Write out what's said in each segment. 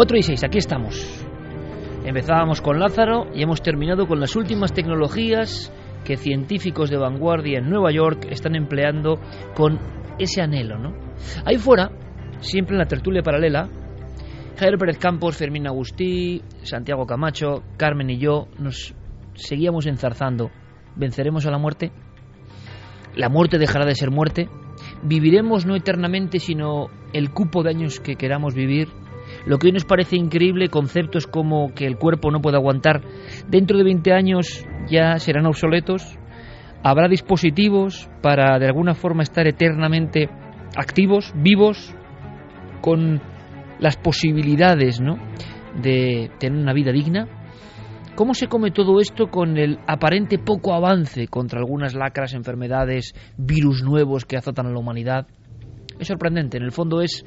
4 y 6, aquí estamos. Empezábamos con Lázaro y hemos terminado con las últimas tecnologías que científicos de vanguardia en Nueva York están empleando con ese anhelo, ¿no? Ahí fuera, siempre en la tertulia paralela, Javier Pérez Campos, Fermín Agustí, Santiago Camacho, Carmen y yo nos seguíamos enzarzando. ¿Venceremos a la muerte? ¿La muerte dejará de ser muerte? ¿Viviremos no eternamente, sino el cupo de años que queramos vivir? Lo que hoy nos parece increíble, conceptos como que el cuerpo no puede aguantar, dentro de 20 años ya serán obsoletos. Habrá dispositivos para de alguna forma estar eternamente activos, vivos, con las posibilidades ¿no? de tener una vida digna. ¿Cómo se come todo esto con el aparente poco avance contra algunas lacras, enfermedades, virus nuevos que azotan a la humanidad? Es sorprendente, en el fondo es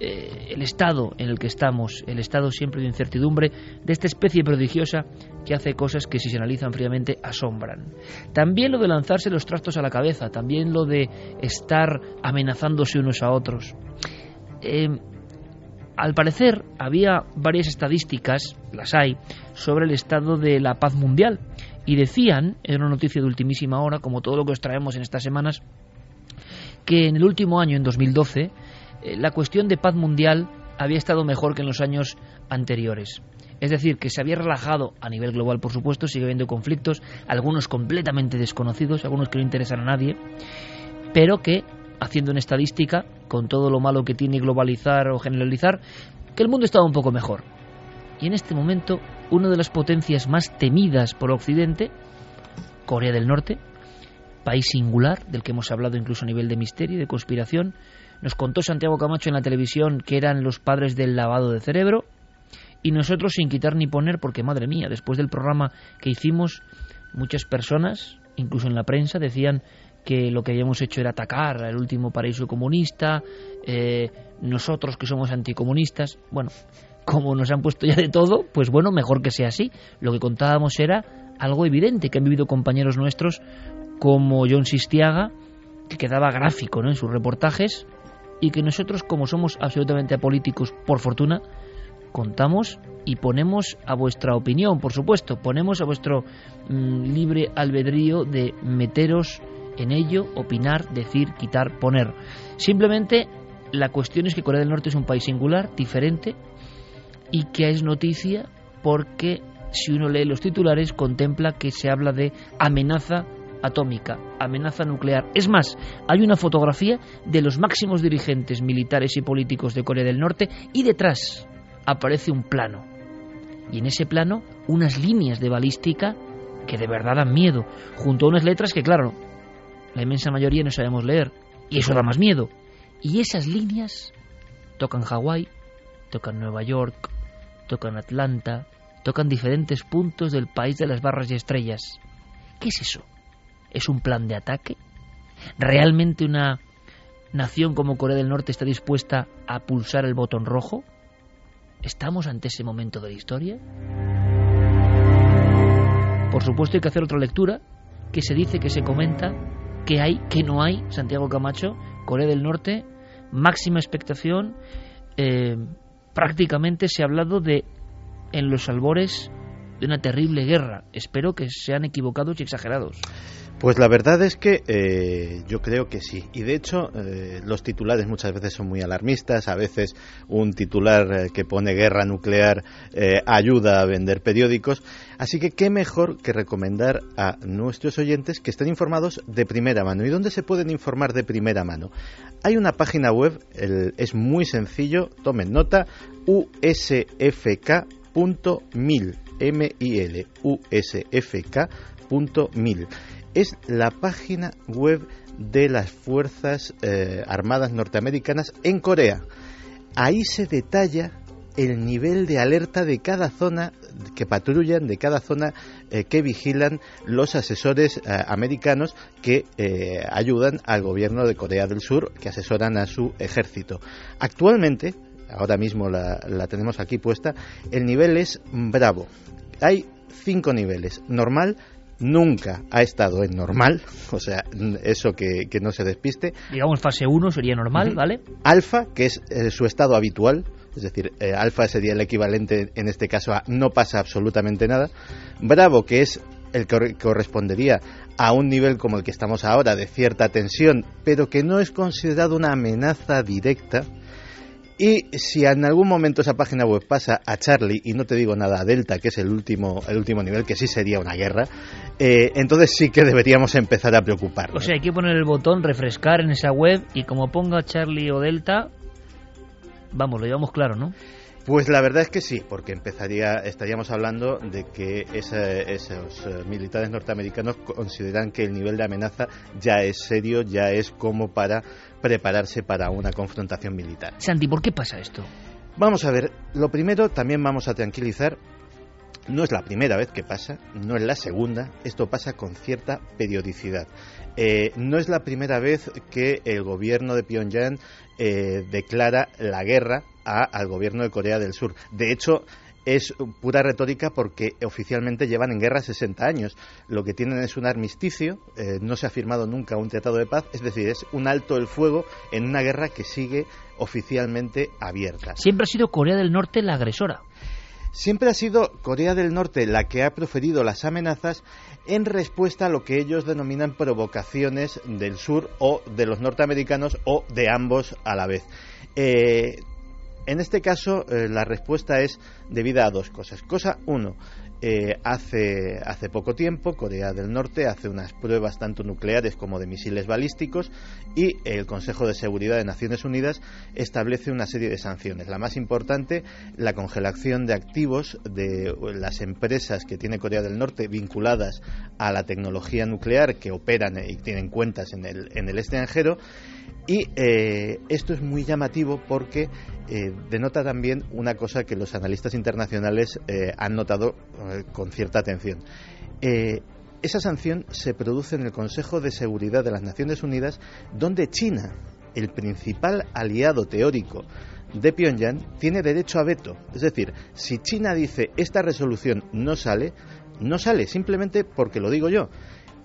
eh, el estado en el que estamos, el estado siempre de incertidumbre de esta especie prodigiosa que hace cosas que si se analizan fríamente asombran. También lo de lanzarse los trastos a la cabeza, también lo de estar amenazándose unos a otros. Eh, al parecer había varias estadísticas, las hay, sobre el estado de la paz mundial y decían, en una noticia de ultimísima hora, como todo lo que os traemos en estas semanas, que en el último año, en 2012, eh, la cuestión de paz mundial había estado mejor que en los años anteriores. Es decir, que se había relajado a nivel global, por supuesto, sigue habiendo conflictos, algunos completamente desconocidos, algunos que no interesan a nadie, pero que, haciendo una estadística, con todo lo malo que tiene globalizar o generalizar, que el mundo estaba un poco mejor. Y en este momento, una de las potencias más temidas por Occidente, Corea del Norte, país singular, del que hemos hablado incluso a nivel de misterio y de conspiración, nos contó Santiago Camacho en la televisión que eran los padres del lavado de cerebro. Y nosotros sin quitar ni poner, porque madre mía, después del programa que hicimos, muchas personas, incluso en la prensa, decían que lo que habíamos hecho era atacar al último paraíso comunista, eh, nosotros que somos anticomunistas, bueno, como nos han puesto ya de todo, pues bueno, mejor que sea así. Lo que contábamos era algo evidente que han vivido compañeros nuestros como John Sistiaga, que quedaba gráfico ¿no? en sus reportajes, y que nosotros, como somos absolutamente apolíticos, por fortuna, contamos y ponemos a vuestra opinión, por supuesto, ponemos a vuestro mm, libre albedrío de meteros en ello, opinar, decir, quitar, poner. Simplemente la cuestión es que Corea del Norte es un país singular, diferente, y que es noticia porque si uno lee los titulares contempla que se habla de amenaza atómica, amenaza nuclear. Es más, hay una fotografía de los máximos dirigentes militares y políticos de Corea del Norte y detrás aparece un plano. Y en ese plano unas líneas de balística que de verdad dan miedo, junto a unas letras que, claro, la inmensa mayoría no sabemos leer, y eso da más miedo. Y esas líneas tocan Hawái, tocan Nueva York, tocan Atlanta, tocan diferentes puntos del país de las barras y estrellas. ¿Qué es eso? ¿Es un plan de ataque? ¿Realmente una nación como Corea del Norte está dispuesta a pulsar el botón rojo? ¿Estamos ante ese momento de la historia? Por supuesto hay que hacer otra lectura, que se dice, que se comenta, que hay, que no hay, Santiago Camacho, Corea del Norte, máxima expectación, eh, prácticamente se ha hablado de en los albores de una terrible guerra. Espero que sean equivocados y exagerados. Pues la verdad es que eh, yo creo que sí. Y de hecho, eh, los titulares muchas veces son muy alarmistas. A veces un titular eh, que pone guerra nuclear ayuda a vender periódicos. Así que qué mejor que recomendar a nuestros oyentes que estén informados de primera mano. ¿Y dónde se pueden informar de primera mano? Hay una página web, es muy sencillo, tomen nota, usfk.mil M-I-L-U-S-F-K.mil. Es la página web de las Fuerzas eh, Armadas Norteamericanas en Corea. Ahí se detalla el nivel de alerta de cada zona que patrullan, de cada zona eh, que vigilan los asesores eh, americanos que ayudan al gobierno de Corea del Sur, que asesoran a su ejército. Actualmente, ahora mismo la, tenemos aquí puesta, el nivel es bravo. Hay cinco niveles. Normal, nunca ha estado en normal, o sea, eso que, no se despiste. Digamos, fase 1 sería normal, ¿vale? Alfa, que es su estado habitual, es decir, eh, alfa sería el equivalente en este caso a no pasa absolutamente nada. Bravo, que es el que correspondería a un nivel como el que estamos ahora, de cierta tensión, pero que no es considerado una amenaza directa. Y si en algún momento esa página web pasa a Charlie, y no te digo nada a Delta, que es el último, el último nivel, que sí sería una guerra, eh, entonces sí que deberíamos empezar a preocuparnos. O sea, hay que poner el botón refrescar en esa web y como ponga Charlie o Delta, Vamos, lo llevamos claro, ¿no? Pues la verdad es que sí, porque empezaría, estaríamos hablando de que esos eh, militares norteamericanos consideran que el nivel de amenaza ya es serio, ya es como para prepararse para una confrontación militar. Santi, ¿por qué pasa esto? Vamos a ver, lo primero también vamos a tranquilizar no es la primera vez que pasa, no es la segunda, esto pasa con cierta periodicidad. Eh, no es la primera vez que el gobierno de Pyongyang eh, declara la guerra al gobierno de Corea del Sur. De hecho, es pura retórica porque oficialmente llevan en guerra 60 años. Lo que tienen es un armisticio, eh, no se ha firmado nunca un tratado de paz, es decir, es un alto el fuego en una guerra que sigue oficialmente abierta. Siempre ha sido Corea del Norte la agresora. Siempre ha sido Corea del Norte la que ha proferido las amenazas en respuesta a lo que ellos denominan provocaciones del sur o de los norteamericanos o de ambos a la vez. Eh, en este caso, eh, la respuesta es debida a dos cosas. Cosa uno, eh, hace, hace poco tiempo Corea del Norte hace unas pruebas tanto nucleares como de misiles balísticos y el Consejo de Seguridad de Naciones Unidas establece una serie de sanciones. La más importante, la congelación de activos de las empresas que tiene Corea del Norte vinculadas a la tecnología nuclear que operan y tienen cuentas en el, en el extranjero y eh, esto es muy llamativo porque eh, denota también una cosa que los analistas internacionales eh, han notado con cierta atención. esa sanción se produce en el Consejo de Seguridad de las Naciones Unidas, donde China, el principal aliado teórico de Pyongyang, tiene derecho a veto. Es decir, si China dice esta resolución no sale, no sale simplemente porque lo digo yo.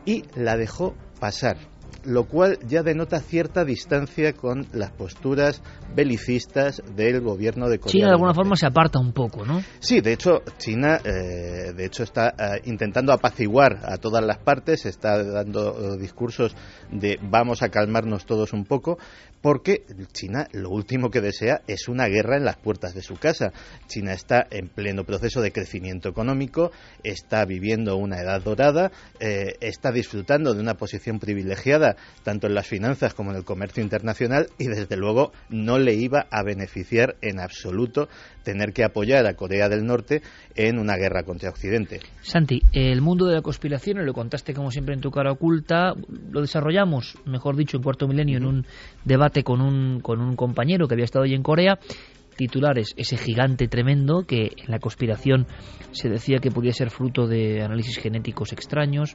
Y la dejó pasar lo cual ya denota cierta distancia con las posturas belicistas del gobierno de Corea. China de alguna forma se aparta un poco, ¿no? Sí, de hecho China, eh, de hecho está eh, intentando apaciguar a todas las partes, está dando eh, discursos de vamos a calmarnos todos un poco, porque China lo último que desea es una guerra en las puertas de su casa. China está en pleno proceso de crecimiento económico, está viviendo una edad dorada, está disfrutando de una posición privilegiada tanto en las finanzas como en el comercio internacional y desde luego no le iba a beneficiar en absoluto tener que apoyar a Corea del Norte en una guerra contra Occidente. Santi, el mundo de la conspiración, lo contaste como siempre en tu cara oculta, lo desarrollamos, mejor dicho, en cuarto milenio en un debate con un, con un compañero que había estado allí en Corea titulares, ese gigante tremendo que en la conspiración se decía que podía ser fruto de análisis genéticos extraños,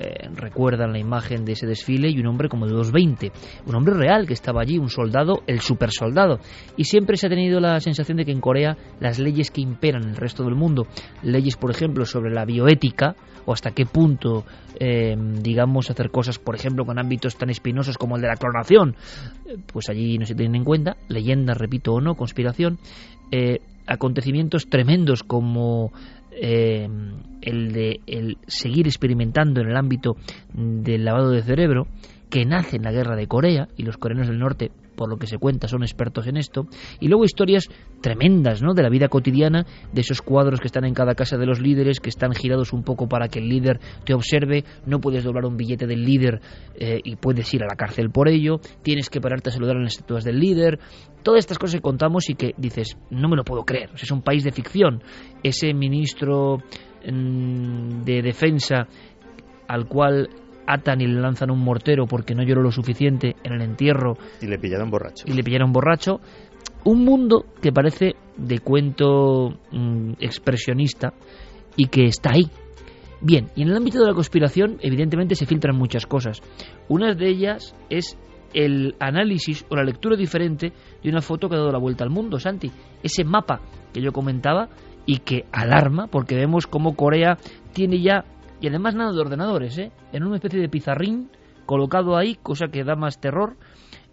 eh, recuerdan la imagen de ese desfile y un hombre como de 2.20, un hombre real que estaba allí, un soldado, el supersoldado. Y siempre se ha tenido la sensación de que en Corea las leyes que imperan en el resto del mundo, leyes por ejemplo sobre la bioética o hasta qué punto, eh, digamos, hacer cosas por ejemplo con ámbitos tan espinosos como el de la clonación, eh, pues allí no se tienen en cuenta, leyenda, repito o no, conspiración, acontecimientos tremendos como eh, el de el seguir experimentando en el ámbito del lavado de cerebro que nace en la guerra de Corea y los coreanos del norte por lo que se cuenta son expertos en esto, y luego historias tremendas, ¿no? De la vida cotidiana, de esos cuadros que están en cada casa de los líderes, que están girados un poco para que el líder te observe, no puedes doblar un billete del líder eh, y puedes ir a la cárcel por ello, tienes que pararte a saludar en las estatuas del líder, todas estas cosas que contamos y que dices, no me lo puedo creer, es un país de ficción, ese ministro mm, de defensa al cual atan y le lanzan un mortero porque no lloró lo suficiente en el entierro. Y le pillaron borracho. Y le pillaron borracho. Un mundo que parece de cuento mm, expresionista y que está ahí. Bien, y en el ámbito de la conspiración, evidentemente se filtran muchas cosas. Una de ellas es el análisis o la lectura diferente de una foto que ha dado la vuelta al mundo, Santi. Ese mapa que yo comentaba y que alarma porque vemos cómo Corea tiene ya y además nada de ordenadores, ¿eh? en una especie de pizarrín colocado ahí, cosa que da más terror,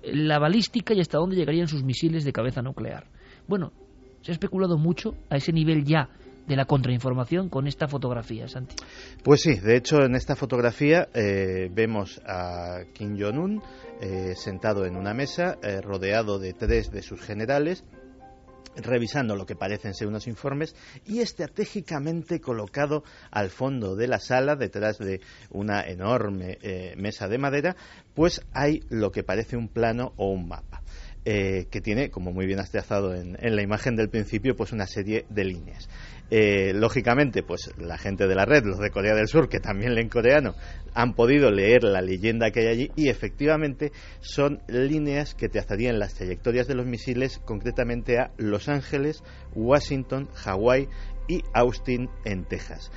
la balística y hasta dónde llegarían sus misiles de cabeza nuclear. Bueno, se ha especulado mucho a ese nivel ya de la contrainformación con esta fotografía, Santi. Pues sí, de hecho en esta fotografía eh, vemos a Kim Jong-un eh, sentado en una mesa, eh, rodeado de tres de sus generales, revisando lo que parecen ser unos informes y estratégicamente colocado al fondo de la sala, detrás de una enorme eh, mesa de madera, pues hay lo que parece un plano o un mapa. Eh, que tiene, como muy bien has trazado en, en, la imagen del principio, pues una serie de líneas. Eh, lógicamente, pues la gente de la red, los de Corea del Sur, que también leen coreano, han podido leer la leyenda que hay allí y efectivamente son líneas que trazarían las trayectorias de los misiles concretamente a Los Ángeles, Washington, Hawái y Austin en Texas.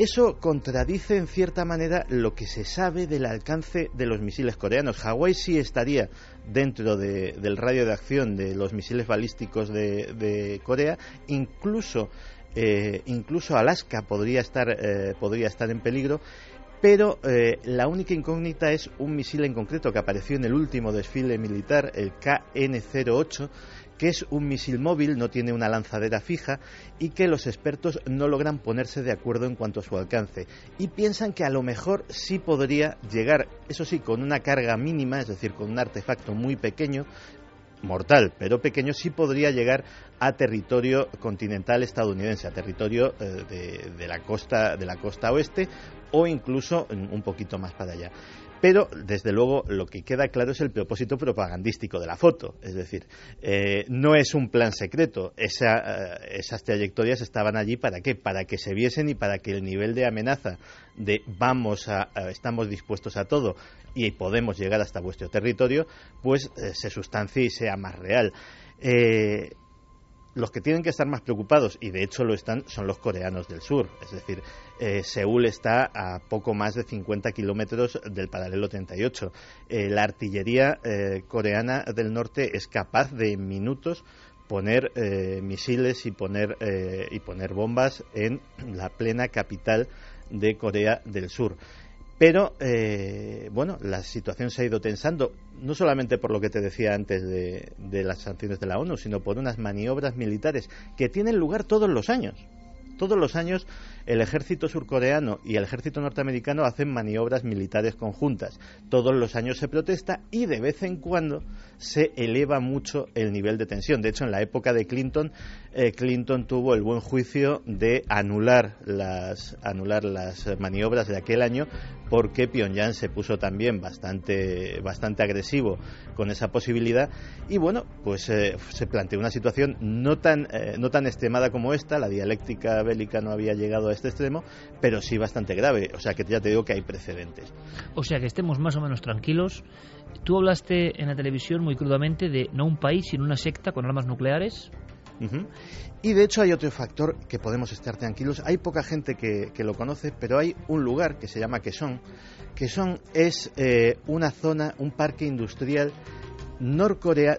Eso contradice en cierta manera lo que se sabe del alcance de los misiles coreanos. Hawái sí estaría dentro del radio de acción de los misiles balísticos de, de Corea, incluso eh, incluso Alaska podría estar, eh, podría estar en peligro, pero eh, la única incógnita es un misil en concreto que apareció en el último desfile militar, el KN-08, que es un misil móvil, no tiene una lanzadera fija y que los expertos no logran ponerse de acuerdo en cuanto a su alcance. Y piensan que a lo mejor sí podría llegar, eso sí, con una carga mínima, es decir, con un artefacto muy pequeño, mortal, pero pequeño, sí podría llegar a territorio continental estadounidense, a territorio eh, de, la costa, de la costa oeste o incluso un poquito más para allá. Pero, desde luego, lo que queda claro es el propósito propagandístico de la foto. Es decir, eh, no es un plan secreto. Eh, esas trayectorias estaban allí para qué? Para que se viesen y para que el nivel de amenaza de vamos a, estamos dispuestos a todo y podemos llegar hasta vuestro territorio, pues eh, se sustancie y sea más real. Eh, los que tienen que estar más preocupados, y de hecho lo están, son los coreanos del sur. Es decir, eh, Seúl está a poco más de 50 kilómetros del paralelo 38. la artillería coreana del norte es capaz de en minutos poner misiles y poner, y poner bombas en la plena capital de Corea del Sur. Pero, eh, bueno, la situación se ha ido tensando, no solamente por lo que te decía antes de, de, las sanciones de la ONU, sino por unas maniobras militares que tienen lugar todos los años. Todos los años el ejército surcoreano y el ejército norteamericano hacen maniobras militares conjuntas. Todos los años se protesta y de vez en cuando se eleva mucho el nivel de tensión. De hecho, en la época de Clinton, eh, Clinton tuvo el buen juicio de anular las, anular las maniobras de aquel año porque Pyongyang se puso también bastante, bastante agresivo con esa posibilidad y bueno, pues eh, se planteó una situación no tan, eh, no tan extremada como esta, la dialéctica bélica no había llegado a este extremo, pero sí bastante grave, o sea que ya te digo que hay precedentes. O sea que estemos más o menos tranquilos. Tú hablaste en la televisión muy crudamente de no un país, sino una secta con armas nucleares. Y de hecho hay otro factor que podemos estar tranquilos. Hay poca gente que, lo conoce, pero hay un lugar que se llama Quezón. Quezón es eh, una zona, un parque industrial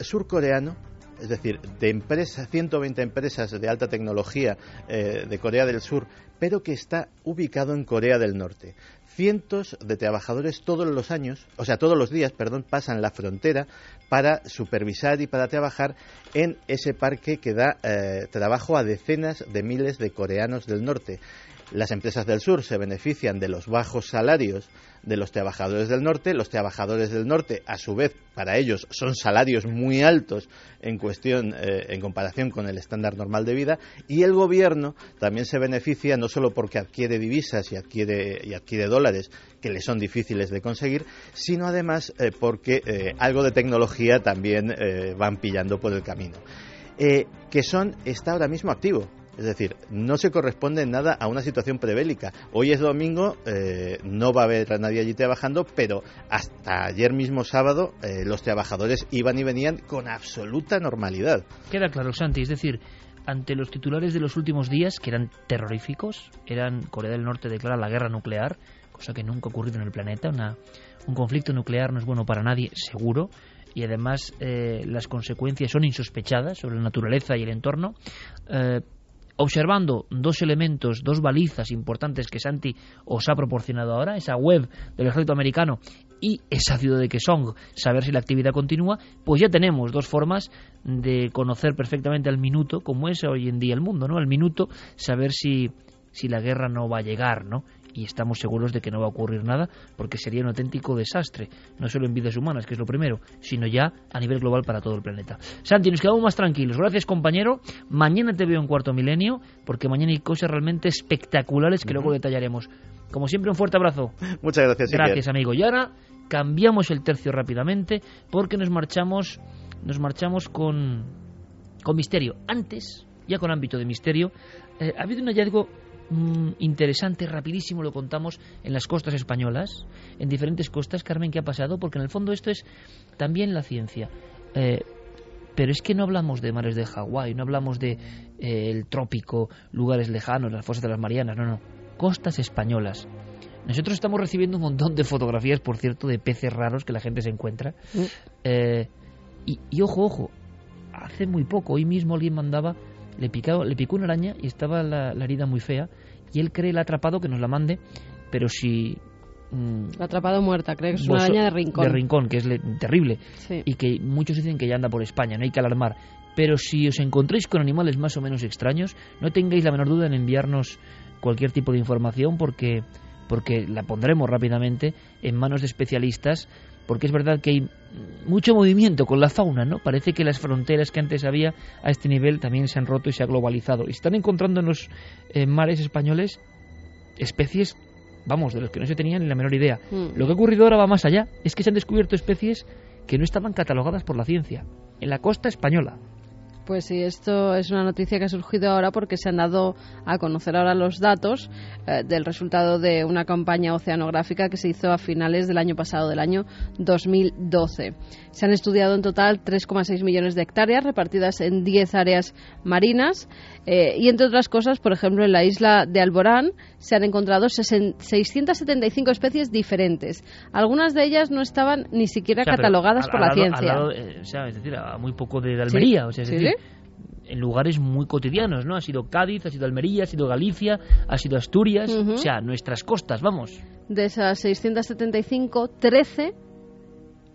surcoreano, es decir, de empresas, 120 empresas de alta tecnología eh, de Corea del Sur, pero que está ubicado en Corea del Norte cientos de trabajadores todos los años, o sea, todos los días, perdón, pasan la frontera para supervisar y para trabajar en ese parque que da eh, trabajo a decenas de miles de coreanos del norte. Las empresas del sur se benefician de los bajos salarios de los trabajadores del norte. Los trabajadores del norte, a su vez, para ellos son salarios muy altos en cuestión, eh, en comparación con el estándar normal de vida. Y el gobierno también se beneficia no solo porque adquiere divisas y adquiere, y adquiere dólares que le son difíciles de conseguir, sino además eh, porque eh, algo de tecnología también van pillando por el camino. que son está ahora mismo activo. Es decir, no se corresponde nada a una situación prebélica. Hoy es domingo, eh, no va a haber a nadie allí trabajando, pero hasta ayer mismo sábado eh, los trabajadores iban y venían con absoluta normalidad. Queda claro, Santi, es decir, ante los titulares de los últimos días, que eran terroríficos, eran Corea del Norte declara la guerra nuclear, cosa que nunca ha ocurrido en el planeta, un conflicto nuclear no es bueno para nadie, seguro, y además eh, las consecuencias son insospechadas sobre la naturaleza y el entorno observando dos elementos, dos balizas importantes que Santi os ha proporcionado ahora, esa web del ejército americano y esa ciudad de Kesong, saber si la actividad continúa, pues ya tenemos dos formas de conocer perfectamente al minuto, como es hoy en día el mundo, ¿no? Al minuto, saber si, si la guerra no va a llegar, ¿no? Y estamos seguros de que no va a ocurrir nada porque sería un auténtico desastre, no solo en vidas humanas, que es lo primero, sino ya a nivel global para todo el planeta. Santi, nos quedamos más tranquilos. Gracias, compañero. Mañana te veo en cuarto milenio porque mañana hay cosas realmente espectaculares que luego detallaremos. Como siempre, un fuerte abrazo. Muchas gracias. Gracias, amigo. Y ahora cambiamos el tercio rápidamente porque nos marchamos, nos marchamos con, con misterio. Antes, ya con ámbito de misterio, eh, ha habido un hallazgo Mm, interesante, rapidísimo, lo contamos en las costas españolas, en diferentes costas. Carmen, ¿qué ha pasado? Porque en el fondo esto es también la ciencia. Eh, pero es que no hablamos de mares de Hawái, no hablamos de eh, el trópico, lugares lejanos, las fosas de las Marianas, no, no. Costas españolas. Nosotros estamos recibiendo un montón de fotografías, por cierto, de peces raros que la gente se encuentra. Mm. Eh, y, ojo, ojo, hace muy poco, hoy mismo alguien mandaba le, picado, le picó una araña y estaba la, herida muy fea y él cree el atrapado que nos la mande, pero si... Mm, la atrapado muerta, cree que es una araña de rincón. De rincón, que es terrible. Y que muchos dicen que ya anda por España, no hay que alarmar. Pero si os encontréis con animales más o menos extraños, no tengáis la menor duda en enviarnos cualquier tipo de información porque, porque la pondremos rápidamente en manos de especialistas porque es verdad que hay mucho movimiento con la fauna, ¿no? Parece que las fronteras que antes había a este nivel también se han roto y se ha globalizado. Y están encontrando en los eh, mares españoles especies, vamos, de los que no se tenían ni la menor idea. Mm. Lo que ha ocurrido ahora va más allá. Es que se han descubierto especies que no estaban catalogadas por la ciencia en la costa española. Pues sí, esto es una noticia que ha surgido ahora porque se han dado a conocer ahora los datos eh, del resultado de una campaña oceanográfica que se hizo a finales del año pasado, del año 2012. Se han estudiado en total 3,6 millones de hectáreas repartidas en 10 áreas marinas eh, y, entre otras cosas, por ejemplo, en la isla de Alborán se han encontrado 675 especies diferentes. Algunas de ellas no estaban ni siquiera catalogadas por la ciencia. Eh, o sea, es decir, a muy poco de, Almería. O sea, en lugares muy cotidianos, ¿no? Ha sido Cádiz, ha sido Almería, ha sido Galicia, ha sido Asturias, o sea, nuestras costas, vamos. De esas 675, 13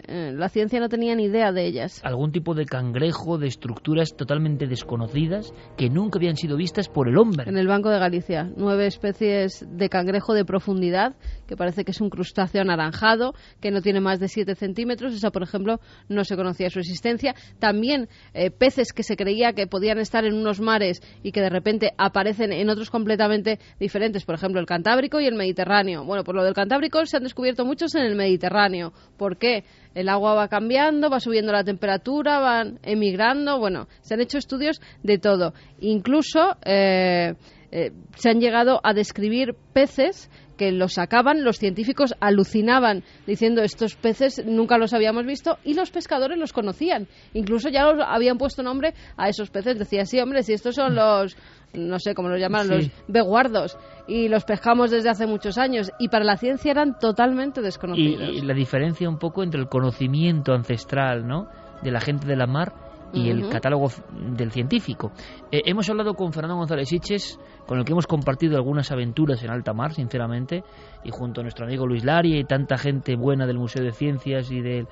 eh, la ciencia no tenía ni idea de ellas. Algún tipo de cangrejo, de estructuras totalmente desconocidas que nunca habían sido vistas por el hombre. En el Banco de Galicia, nueve especies de cangrejo de profundidad, que parece que es un crustáceo anaranjado, que no tiene más de 7 centímetros. Esa, por ejemplo, no se conocía su existencia. También eh, peces que se creía que podían estar en unos mares y que de repente aparecen en otros completamente diferentes, por ejemplo, el Cantábrico y el Mediterráneo. Bueno, por lo del Cantábrico se han descubierto muchos en el Mediterráneo. ¿Por qué? El agua va cambiando, va subiendo la temperatura, van emigrando, bueno, se han hecho estudios de todo. Incluso eh, eh, se han llegado a describir peces que los sacaban, los científicos alucinaban diciendo estos peces nunca los habíamos visto y los pescadores los conocían. Incluso ya los habían puesto nombre a esos peces. Decía, sí, hombre, si estos son los, no sé cómo los llaman, los beguardos y los pescamos desde hace muchos años y para la ciencia eran totalmente desconocidos. Y, la diferencia un poco entre el conocimiento ancestral, ¿no? de la gente de la mar y el catálogo del científico. Eh, hemos hablado con Fernando González Siches, con el que hemos compartido algunas aventuras en alta mar, sinceramente, y junto a nuestro amigo Luis Lari y tanta gente buena del Museo de Ciencias y del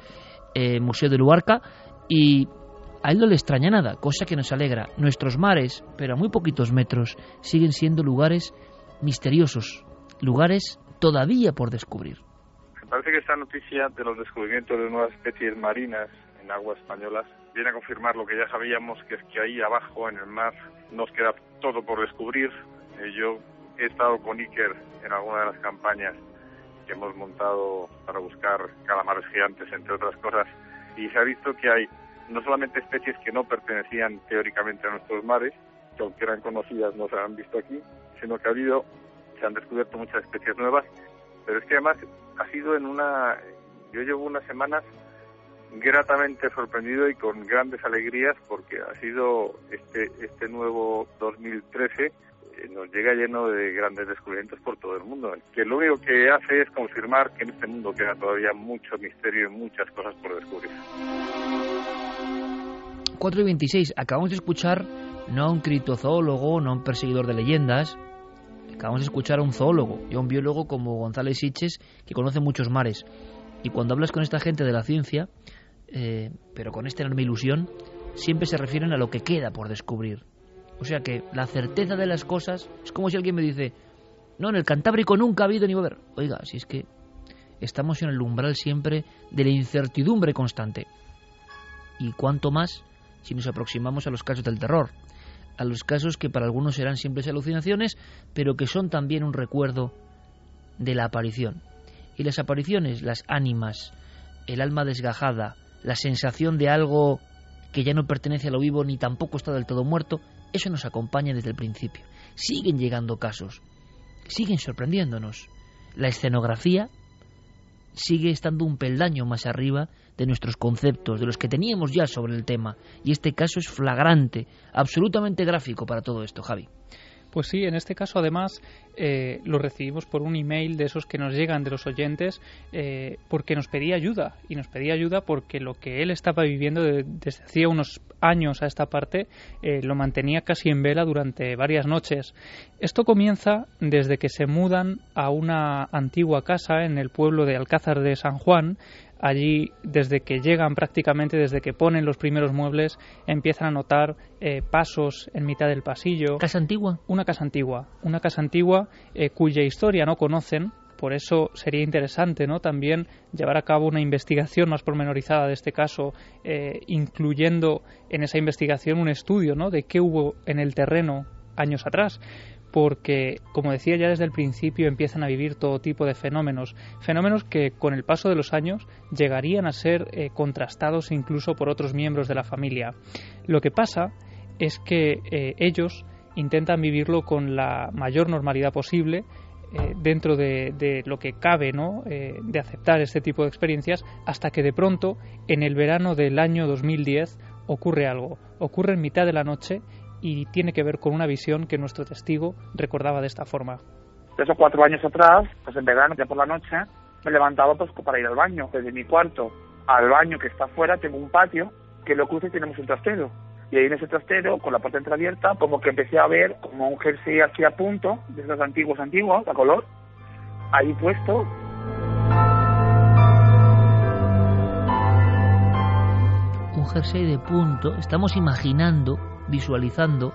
eh, Museo de Luarca, y a él no le extraña nada, cosa que nos alegra. Nuestros mares, pero a muy poquitos metros, siguen siendo lugares misteriosos, lugares todavía por descubrir. Me parece que esta noticia de los descubrimientos de nuevas especies marinas en aguas españolas viene a confirmar lo que ya sabíamos, que es que ahí abajo en el mar nos queda todo por descubrir. Eh, yo he estado con Iker en alguna de las campañas que hemos montado para buscar calamares gigantes, entre otras cosas, y se ha visto que hay no solamente especies que no pertenecían teóricamente a nuestros mares, que aunque eran conocidas no se han visto aquí, sino que ha habido, se han descubierto muchas especies nuevas, pero es que además ha sido en una, yo llevo unas semanas gratamente sorprendido y con grandes alegrías porque ha sido este, este nuevo 2013 eh, nos llega lleno de grandes descubrimientos por todo el mundo, que lo único que hace es confirmar que en este mundo queda todavía mucho misterio y muchas cosas por descubrir. 4 y 26, acabamos de escuchar no a un criptozoólogo, no a un perseguidor de leyendas, acabamos de escuchar a un zoólogo y a un biólogo como González Siches, que conoce muchos mares. Y cuando hablas con esta gente de la ciencia, eh, pero con esta enorme ilusión, siempre se refieren a lo que queda por descubrir. O sea que la certeza de las cosas es como si alguien me dice, no, en el Cantábrico nunca ha habido ni va a haber. Oiga, si es que estamos en el umbral siempre de la incertidumbre constante. Y cuanto más si nos aproximamos a los casos del terror, a los casos que para algunos serán simples alucinaciones, pero que son también un recuerdo de la aparición. Y las apariciones, las ánimas, el alma desgajada, la sensación de algo que ya no pertenece a lo vivo ni tampoco está del todo muerto, eso nos acompaña desde el principio. Siguen llegando casos, siguen sorprendiéndonos. La escenografía sigue estando un peldaño más arriba de nuestros conceptos, de los que teníamos ya sobre el tema. Y este caso es flagrante, absolutamente gráfico para todo esto, Javi. Pues sí, en este caso además eh, lo recibimos por un email de esos que nos llegan de los oyentes eh, porque nos pedía ayuda y nos pedía ayuda porque lo que él estaba viviendo desde hacía unos años a esta parte eh, lo mantenía casi en vela durante varias noches. Esto comienza desde que se mudan a una antigua casa en el pueblo de Alcázar de San Juan allí desde que llegan prácticamente, desde que ponen los primeros muebles, empiezan a notar eh, pasos en mitad del pasillo. ¿Casa antigua? Una casa antigua, una casa antigua eh, cuya historia no conocen, por eso sería interesante ¿no? también llevar a cabo una investigación más pormenorizada de este caso, eh, incluyendo en esa investigación un estudio ¿no? de qué hubo en el terreno años atrás porque, como decía ya desde el principio, empiezan a vivir todo tipo de fenómenos, fenómenos que con el paso de los años llegarían a ser eh, contrastados incluso por otros miembros de la familia. Lo que pasa es que eh, ellos intentan vivirlo con la mayor normalidad posible, eh, dentro de, lo que cabe ¿no? de aceptar este tipo de experiencias, hasta que de pronto, en el verano del año 2010, ocurre algo. Ocurre en mitad de la noche y tiene que ver con una visión que nuestro testigo recordaba de esta forma. Tres cuatro años atrás, pues en verano, ya por la noche, me levantaba pues para ir al baño. Desde mi cuarto al baño que está afuera tengo un patio que lo cruce y tenemos un trastero. Y ahí en ese trastero, con la puerta entreabierta, como que empecé a ver como un jersey aquí a punto, de esos antiguos antiguos, a color, ahí puesto. Un jersey de punto, estamos imaginando visualizando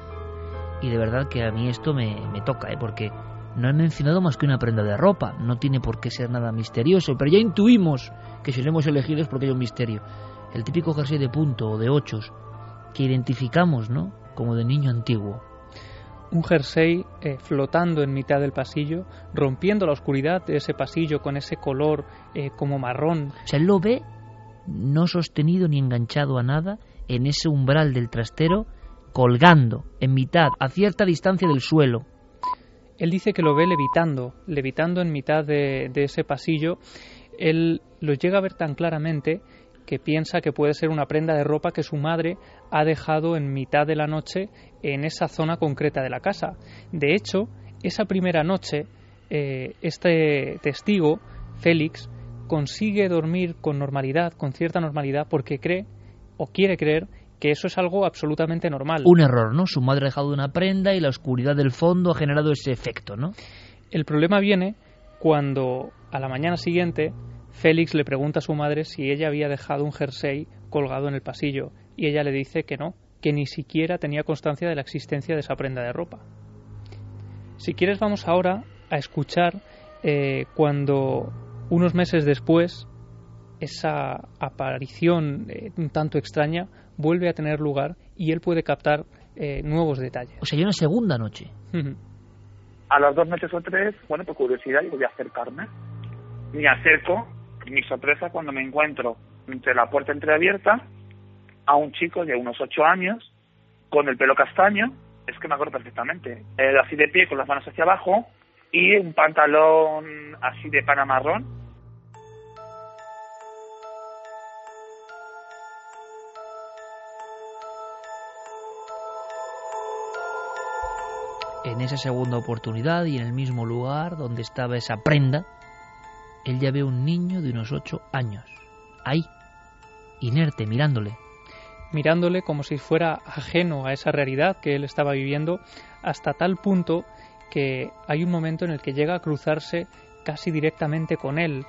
y de verdad que a mí esto me, toca, ¿eh? porque no he mencionado más que una prenda de ropa, no tiene por qué ser nada misterioso, pero ya intuimos que si lo hemos elegido es porque hay un misterio. El típico jersey de punto o de ochos que identificamos, ¿no? Como de niño antiguo. Un jersey eh, flotando en mitad del pasillo, rompiendo la oscuridad de ese pasillo con ese color eh, como marrón. O sea, él lo ve no sostenido ni enganchado a nada en ese umbral del trastero colgando en mitad, a cierta distancia del suelo. Él dice que lo ve levitando, levitando en mitad de, ese pasillo. Él lo llega a ver tan claramente que piensa que puede ser una prenda de ropa que su madre ha dejado en mitad de la noche en esa zona concreta de la casa. De hecho, esa primera noche, eh, este testigo, Félix, consigue dormir con normalidad, con cierta normalidad, porque cree o quiere creer que eso es algo absolutamente normal. Un error, ¿no? Su madre ha dejado una prenda y la oscuridad del fondo ha generado ese efecto, ¿no? El problema viene cuando a la mañana siguiente Félix le pregunta a su madre si ella había dejado un jersey colgado en el pasillo y ella le dice que no, que ni siquiera tenía constancia de la existencia de esa prenda de ropa. Si quieres vamos ahora a escuchar eh, cuando unos meses después esa aparición eh, un tanto extraña vuelve a tener lugar y él puede captar eh, nuevos detalles. O sea, hay una segunda noche. a las dos noches o tres, bueno, por curiosidad, yo voy a acercarme. Me acerco, mi sorpresa cuando me encuentro entre la puerta entreabierta a un chico de unos ocho años, con el pelo castaño, es que me acuerdo perfectamente, eh, así de pie, con las manos hacia abajo, y un pantalón así de pana marrón, En esa segunda oportunidad y en el mismo lugar donde estaba esa prenda, él ya ve un niño de unos ocho años, ahí, inerte, mirándole. Mirándole como si fuera ajeno a esa realidad que él estaba viviendo, hasta tal punto que hay un momento en el que llega a cruzarse casi directamente con él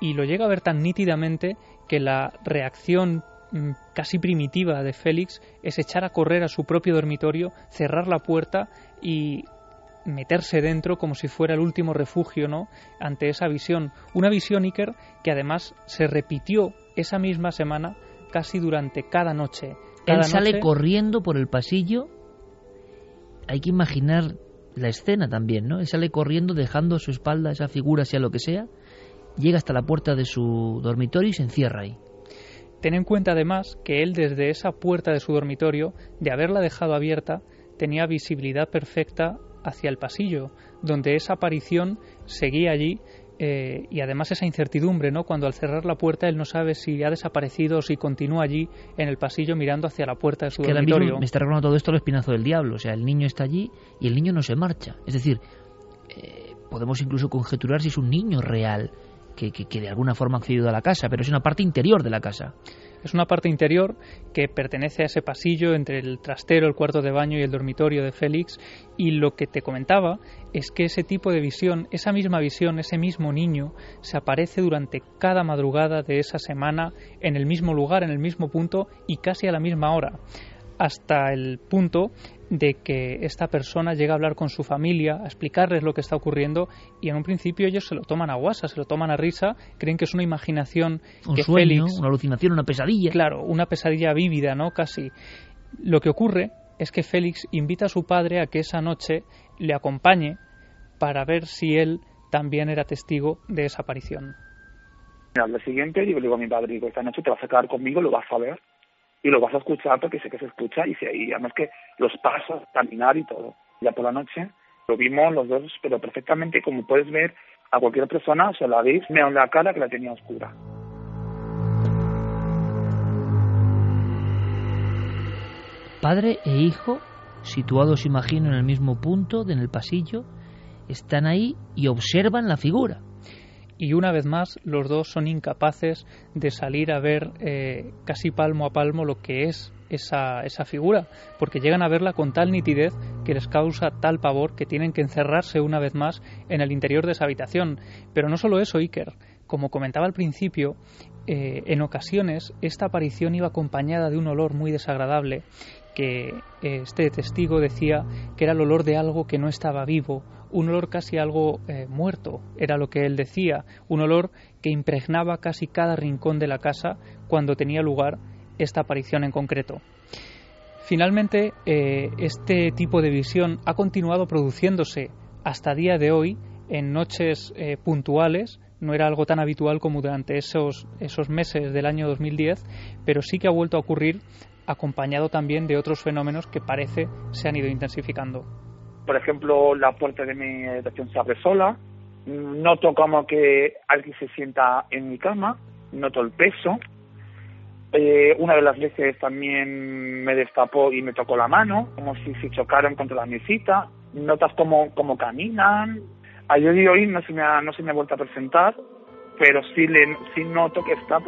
y lo llega a ver tan nítidamente que la reacción mm, casi primitiva de Félix es echar a correr a su propio dormitorio, cerrar la puerta y meterse dentro como si fuera el último refugio, ¿no? Ante esa visión, una visión Iker que además se repitió esa misma semana casi durante cada noche. Él sale corriendo por el pasillo. Hay que imaginar la escena también, ¿no? Él sale corriendo dejando a su espalda esa figura, sea lo que sea, llega hasta la puerta de su dormitorio y se encierra ahí. Ten en cuenta además que él desde esa puerta de su dormitorio, de haberla dejado abierta, tenía visibilidad perfecta hacia el pasillo, donde esa aparición seguía allí eh, y además esa incertidumbre, ¿no? Cuando al cerrar la puerta él no sabe si ha desaparecido o si continúa allí en el pasillo mirando hacia la puerta de su que dormitorio. me está recordando todo esto el espinazo del diablo, o sea, el niño está allí y el niño no se marcha. Es decir, eh, podemos incluso conjeturar si es un niño real que, que, que de alguna forma ha accedido a la casa, pero es una parte interior de la casa. Es una parte interior que pertenece a ese pasillo entre el trastero, el cuarto de baño y el dormitorio de Félix. Y lo que te comentaba es que ese tipo de visión, esa misma visión, ese mismo niño, se aparece durante cada madrugada de esa semana en el mismo lugar, en el mismo punto y casi a la misma hora hasta el punto de que esta persona llega a hablar con su familia, a explicarles lo que está ocurriendo y en un principio ellos se lo toman a guasa, se lo toman a risa, creen que es una imaginación un que sueño, Félix, una alucinación, una pesadilla. claro, una pesadilla vívida, ¿no? Casi. Lo que ocurre es que Félix invita a su padre a que esa noche le acompañe para ver si él también era testigo de esa aparición. Al día siguiente digo, le digo a mi padre, digo, esta noche te vas a quedar conmigo, lo vas a ver y lo vas a escuchar porque sé que se escucha y, se, y además que los pasos, caminar y todo. Ya por la noche lo vimos los dos, pero perfectamente como puedes ver a cualquier persona, o sea, la veis, me en la cara que la tenía oscura. Padre e hijo, situados imagino en el mismo punto, en el pasillo, están ahí y observan la figura. Y una vez más los dos son incapaces de salir a ver eh, casi palmo a palmo lo que es esa, esa figura, porque llegan a verla con tal nitidez que les causa tal pavor que tienen que encerrarse una vez más en el interior de esa habitación. Pero no solo eso, Iker, como comentaba al principio, eh, en ocasiones esta aparición iba acompañada de un olor muy desagradable que eh, este testigo decía que era el olor de algo que no estaba vivo, un olor casi algo eh, muerto, era lo que él decía, un olor que impregnaba casi cada rincón de la casa cuando tenía lugar esta aparición en concreto. Finalmente, eh, este tipo de visión ha continuado produciéndose hasta día de hoy en noches eh, puntuales, no era algo tan habitual como durante esos, esos meses del año 2010, pero sí que ha vuelto a ocurrir acompañado también de otros fenómenos que parece se han ido intensificando. Por ejemplo, la puerta de mi habitación se abre sola, noto como que alguien se sienta en mi cama, noto el peso. Eh, una de las veces también me destapó y me tocó la mano, como si se chocaran contra la mesita. Notas cómo, cómo caminan. A día de hoy no se me ha, no se me ha vuelto a presentar, pero sí, le, sí noto que está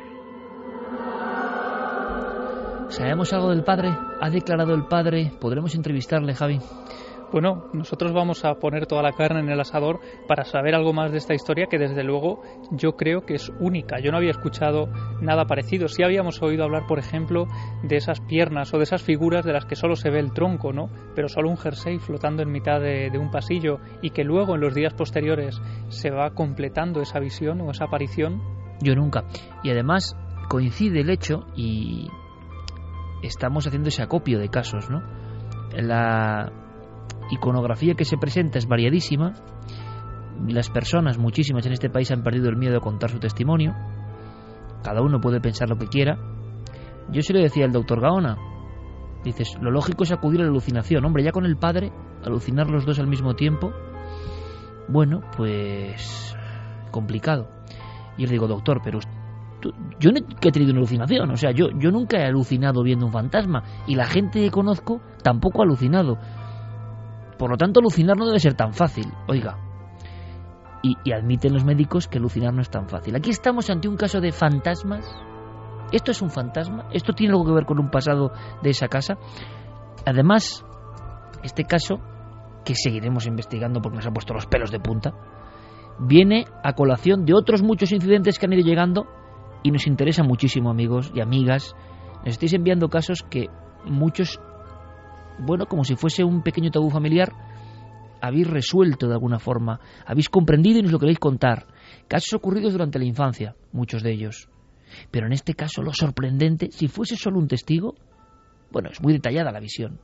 ¿Sabemos algo del padre? ¿Ha declarado el padre? ¿Podremos entrevistarle, Javi? Bueno, nosotros vamos a poner toda la carne en el asador para saber algo más de esta historia que desde luego yo creo que es única. Yo no había escuchado nada parecido. Sí habíamos oído hablar, por ejemplo, de esas piernas o de esas figuras de las que solo se ve el tronco, ¿no? Pero solo un jersey flotando en mitad de, de un pasillo y que luego en los días posteriores se va completando esa visión o esa aparición. Yo nunca. Y además coincide el hecho y estamos haciendo ese acopio de casos, ¿no? La iconografía que se presenta es variadísima. Las personas, muchísimas en este país, han perdido el miedo a contar su testimonio. Cada uno puede pensar lo que quiera. Yo se lo decía al doctor Gaona. Dices, lo lógico es acudir a la alucinación. Hombre, ya con el padre, alucinar los dos al mismo tiempo. Bueno, pues complicado. Y le digo, doctor, pero yo no he tenido una alucinación, o sea, yo, yo nunca he alucinado viendo un fantasma y la gente que conozco tampoco ha alucinado. Por lo tanto, alucinar no debe ser tan fácil, oiga. Y, admiten los médicos que alucinar no es tan fácil. Aquí estamos ante un caso de fantasmas. ¿Esto es un fantasma? ¿Esto tiene algo que ver con un pasado de esa casa? Además, este caso, que seguiremos investigando porque nos ha puesto los pelos de punta, viene a colación de otros muchos incidentes que han ido llegando y nos interesa muchísimo, amigos y amigas. Nos estáis enviando casos que muchos, bueno, como si fuese un pequeño tabú familiar, habéis resuelto de alguna forma, habéis comprendido y nos lo queréis contar. Casos ocurridos durante la infancia, muchos de ellos. Pero en este caso lo sorprendente, si fuese solo un testigo, bueno, es muy detallada la visión.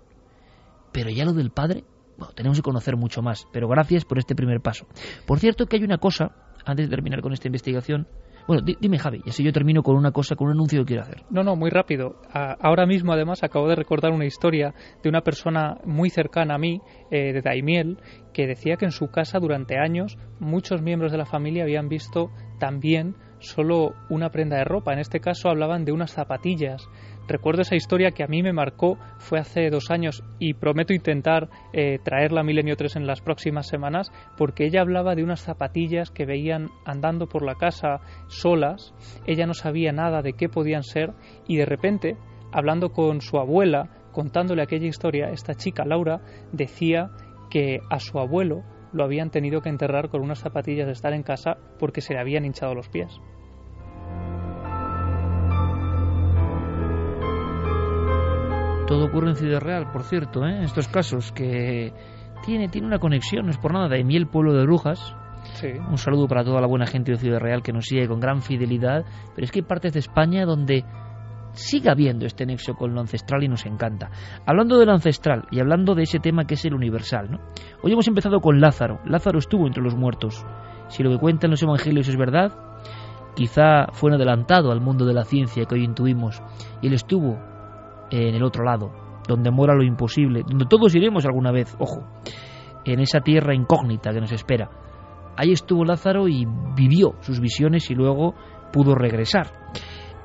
Pero ya lo del padre, bueno, tenemos que conocer mucho más. Pero gracias por este primer paso. Por cierto que hay una cosa, antes de terminar con esta investigación, bueno, dime Javi, y así yo termino con una cosa, con un anuncio que quiero hacer. No, no, muy rápido. ahora mismo además acabo de recordar una historia de una persona muy cercana a mí, eh, de Daimiel, que decía que en su casa durante años muchos miembros de la familia habían visto también solo una prenda de ropa. En este caso hablaban de unas zapatillas Recuerdo esa historia que a mí me marcó, fue hace dos años y prometo intentar eh, traerla a Milenio 3 en las próximas semanas, porque ella hablaba de unas zapatillas que veían andando por la casa solas, ella no sabía nada de qué podían ser y de repente, hablando con su abuela, contándole aquella historia, esta chica Laura decía que a su abuelo lo habían tenido que enterrar con unas zapatillas de estar en casa porque se le habían hinchado los pies. Todo ocurre en Ciudad Real, por cierto, ¿eh? estos casos, que tiene, tiene una conexión, no es por nada, de Miel, pueblo de brujas. Un saludo para toda la buena gente de Ciudad Real que nos sigue con gran fidelidad, pero es que hay partes de España donde sigue habiendo este nexo con lo ancestral y nos encanta. Hablando de lo ancestral y hablando de ese tema que es el universal, ¿no? Hoy hemos empezado con Lázaro. Lázaro estuvo entre los muertos. Si lo que cuentan los evangelios es verdad, quizá fue un adelantado al mundo de la ciencia que hoy intuimos. Y él estuvo en el otro lado, donde mora lo imposible, donde todos iremos alguna vez, ojo, en esa tierra incógnita que nos espera. Ahí estuvo Lázaro y vivió sus visiones y luego pudo regresar.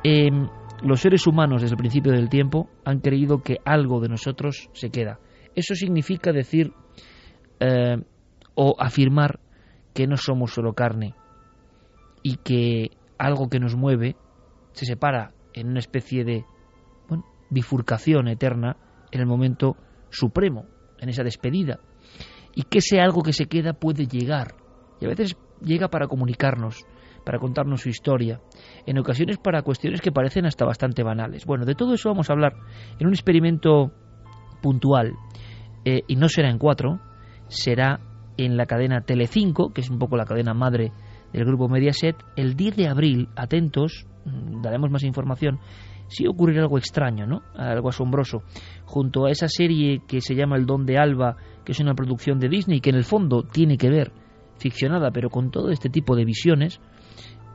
Em, los seres humanos desde el principio del tiempo han creído que algo de nosotros se queda. Eso significa decir eh, o afirmar que no somos solo carne y que algo que nos mueve se separa en una especie de bifurcación eterna en el momento supremo, en esa despedida. Y que ese algo que se queda puede llegar. Y a veces llega para comunicarnos, para contarnos su historia, en ocasiones para cuestiones que parecen hasta bastante banales. Bueno, de todo eso vamos a hablar en un experimento puntual, eh, y no será en cuatro, será en la cadena Telecinco, que es un poco la cadena madre del grupo Mediaset, el 10 de abril, atentos, mm, daremos más información, sí ocurrirá algo extraño, ¿no? Algo asombroso. Junto a esa serie que se llama El Don de Alba, que es una producción de Disney, que en el fondo tiene que ver, ficcionada, pero con todo este tipo de visiones,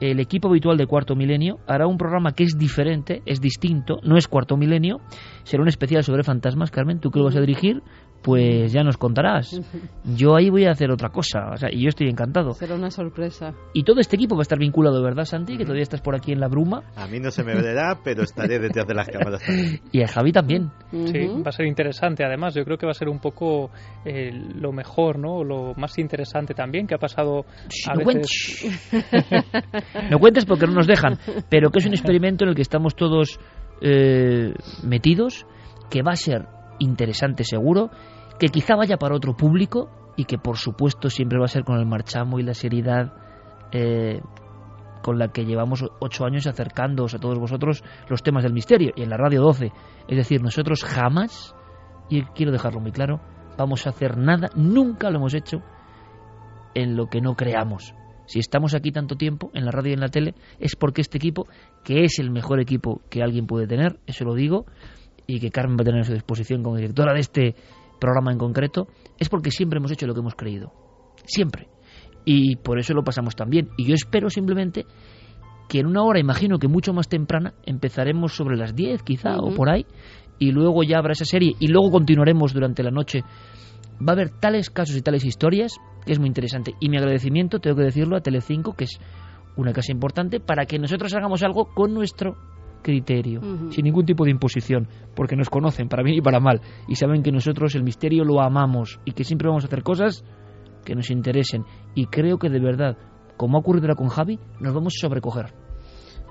el equipo habitual de Cuarto Milenio hará un programa que es diferente, es distinto, no es Cuarto Milenio, será un especial sobre fantasmas. Carmen, ¿tú qué lo vas a dirigir? Pues ya nos contarás. Yo ahí voy a hacer otra cosa, o sea, y yo estoy encantado. Será una sorpresa. Y todo este equipo va a estar vinculado, ¿verdad, Santi? Que todavía estás por aquí en la bruma. A mí no se me verá, pero estaré detrás de las cámaras también. Y a Javi también. Sí, va a ser interesante. Además, yo creo que va a ser un poco eh, lo mejor, ¿no? Lo más interesante también que ha pasado a no veces... Cuentes. no cuentes porque no nos dejan, pero que es un experimento en el que estamos todos eh, metidos, que va a ser interesante seguro que quizá vaya para otro público y que por supuesto siempre va a ser con el marchamo y la seriedad eh, con la que llevamos ocho años acercándoos a todos vosotros los temas del misterio y en la radio 12. Es decir, nosotros jamás, y quiero dejarlo muy claro, vamos a hacer nada, nunca lo hemos hecho en lo que no creamos. Si estamos aquí tanto tiempo, en la radio y en la tele, es porque este equipo, que es el mejor equipo que alguien puede tener, eso lo digo, y que Carmen va a tener a su disposición como directora de este programa en concreto, es porque siempre hemos hecho lo que hemos creído. Siempre. Y por eso lo pasamos tan bien. Y yo espero simplemente que en una hora, imagino que mucho más temprana, empezaremos sobre las 10 quizá o por ahí, y luego ya habrá esa serie, y luego continuaremos durante la noche. Va a haber tales casos y tales historias que es muy interesante. Y mi agradecimiento, tengo que decirlo, a Telecinco, que es una casa importante, para que nosotros hagamos algo con nuestro criterio, sin ningún tipo de imposición, porque nos conocen para bien y para mal, y saben que nosotros el misterio lo amamos y que siempre vamos a hacer cosas que nos interesen. Y creo que de verdad, como ha ocurrido con Javi, nos vamos a sobrecoger.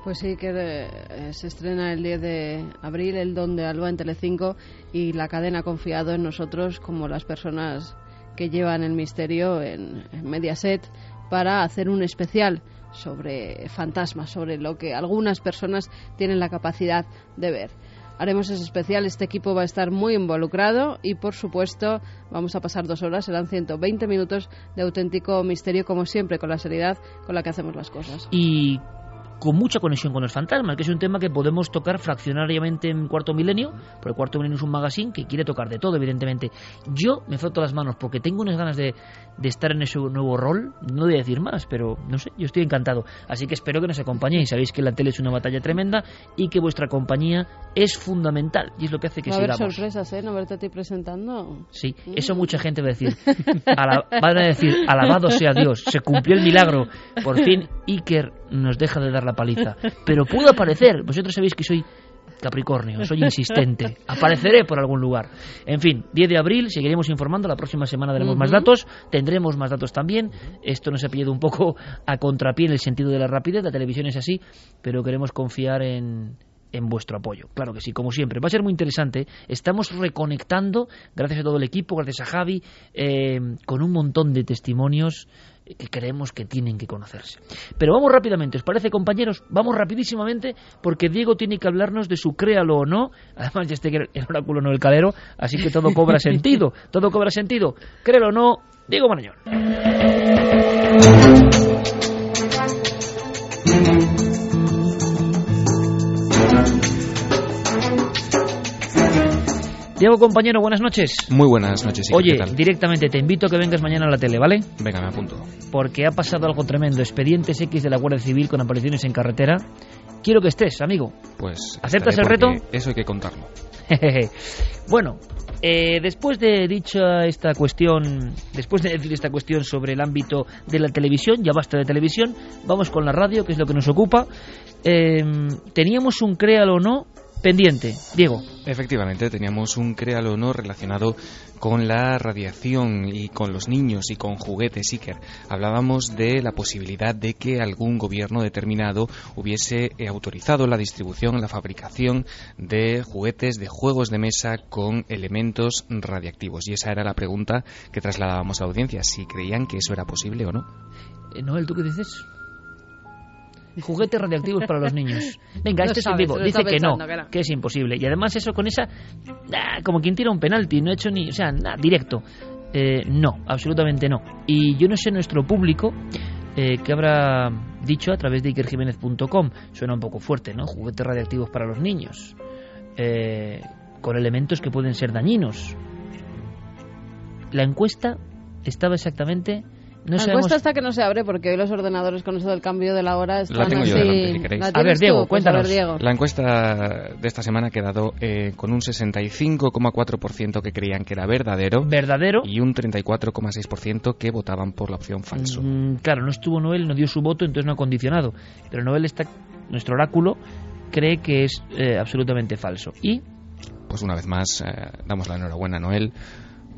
Pues sí, que eh, se estrena el 10 de abril el Don de Alba en Telecinco y la cadena ha confiado en nosotros como las personas que llevan el misterio en, Mediaset para hacer un especial sobre fantasmas, sobre lo que algunas personas tienen la capacidad de ver. Haremos ese especial, este equipo va a estar muy involucrado y por supuesto vamos a pasar dos horas, serán 120 minutos de auténtico misterio como siempre, con la seriedad con la que hacemos las cosas. Con mucha conexión con los fantasmas, que es un tema que podemos tocar fraccionariamente en Cuarto Milenio, porque Cuarto Milenio es un magazine que quiere tocar de todo, evidentemente. Yo me froto las manos porque tengo unas ganas de, de estar en ese nuevo rol, no voy a decir más, pero no sé, yo estoy encantado. Así que espero que nos acompañéis. Sabéis que la tele es una batalla tremenda y que vuestra compañía es fundamental y es lo que hace que va sigamos. a haber sorpresas, ¿eh? No verte a ti presentando. Sí, eso mucha gente va a decir. van a decir, alabado sea Dios, se cumplió el milagro. Por fin Iker nos deja de dar la paliza. Pero pudo aparecer. Vosotros sabéis que soy Capricornio, soy insistente. Apareceré por algún lugar. En fin, 10 de abril, seguiremos informando. La próxima semana daremos más datos. Tendremos más datos también. Esto nos ha pillado un poco a contrapié en el sentido de la rapidez. La televisión es así, pero queremos confiar en, en vuestro apoyo. Claro que sí, como siempre. Va a ser muy interesante. Estamos reconectando, gracias a todo el equipo, gracias a Javi, eh, con un montón de testimonios que creemos que tienen que conocerse. Pero vamos rápidamente, ¿os parece, compañeros? Vamos rapidísimamente, porque Diego tiene que hablarnos de su créalo o no. Además, ya esté el oráculo no el calero, así que todo cobra sentido. Todo cobra sentido. Créelo o no, Diego Marañón. Diego, compañero, buenas noches. Muy buenas noches. Oye, directamente te invito a que vengas mañana a la tele, ¿vale? Venga, me apunto. Porque ha pasado algo tremendo. Expedientes X de la Guardia Civil con apariciones en carretera. Quiero que estés, amigo. Pues. ¿Aceptas el reto? Eso hay que contarlo. bueno, eh, después de dicha esta cuestión, después de decir esta cuestión sobre el ámbito de la televisión, ya basta de televisión, vamos con la radio, que es lo que nos ocupa. Eh, teníamos un créalo o no pendiente. Diego. Efectivamente, teníamos un créalo no relacionado con la radiación y con los niños y con juguetes Iker. Hablábamos de la posibilidad de que algún gobierno determinado hubiese eh, autorizado la distribución, la fabricación de juguetes, de juegos de mesa con elementos radiactivos. Y esa era la pregunta que trasladábamos a la audiencia, si creían que eso era posible o no. Eh, Noel, ¿tú qué dices? Juguetes radiactivos para los niños. Venga, este es el vivo. Dice que no, que es imposible. Y además eso con esa, como quien tira un penalti, no he hecho ni, o sea, nada, directo. Eh, no, absolutamente no. Y yo no sé nuestro público eh, que habrá dicho a través de ikerjiménez.com. Suena un poco fuerte, ¿no? Juguetes radiactivos para los niños. Eh, con elementos que pueden ser dañinos. La encuesta estaba exactamente la encuesta está que no se abre porque hoy los ordenadores con eso del cambio de la hora están la tengo así... yo si queréis. a ver, Diego, pues cuéntanos. La encuesta de esta semana ha quedado eh, con un 65,4% que creían que era verdadero. ¿Verdadero? Y un 34,6% que votaban por la opción falso. Mm, claro, no estuvo Noel, no dio su voto, entonces no ha condicionado. Pero Noel está, nuestro oráculo, cree que es eh, absolutamente falso. ¿Y? Pues una vez más, eh, damos la enhorabuena a Noel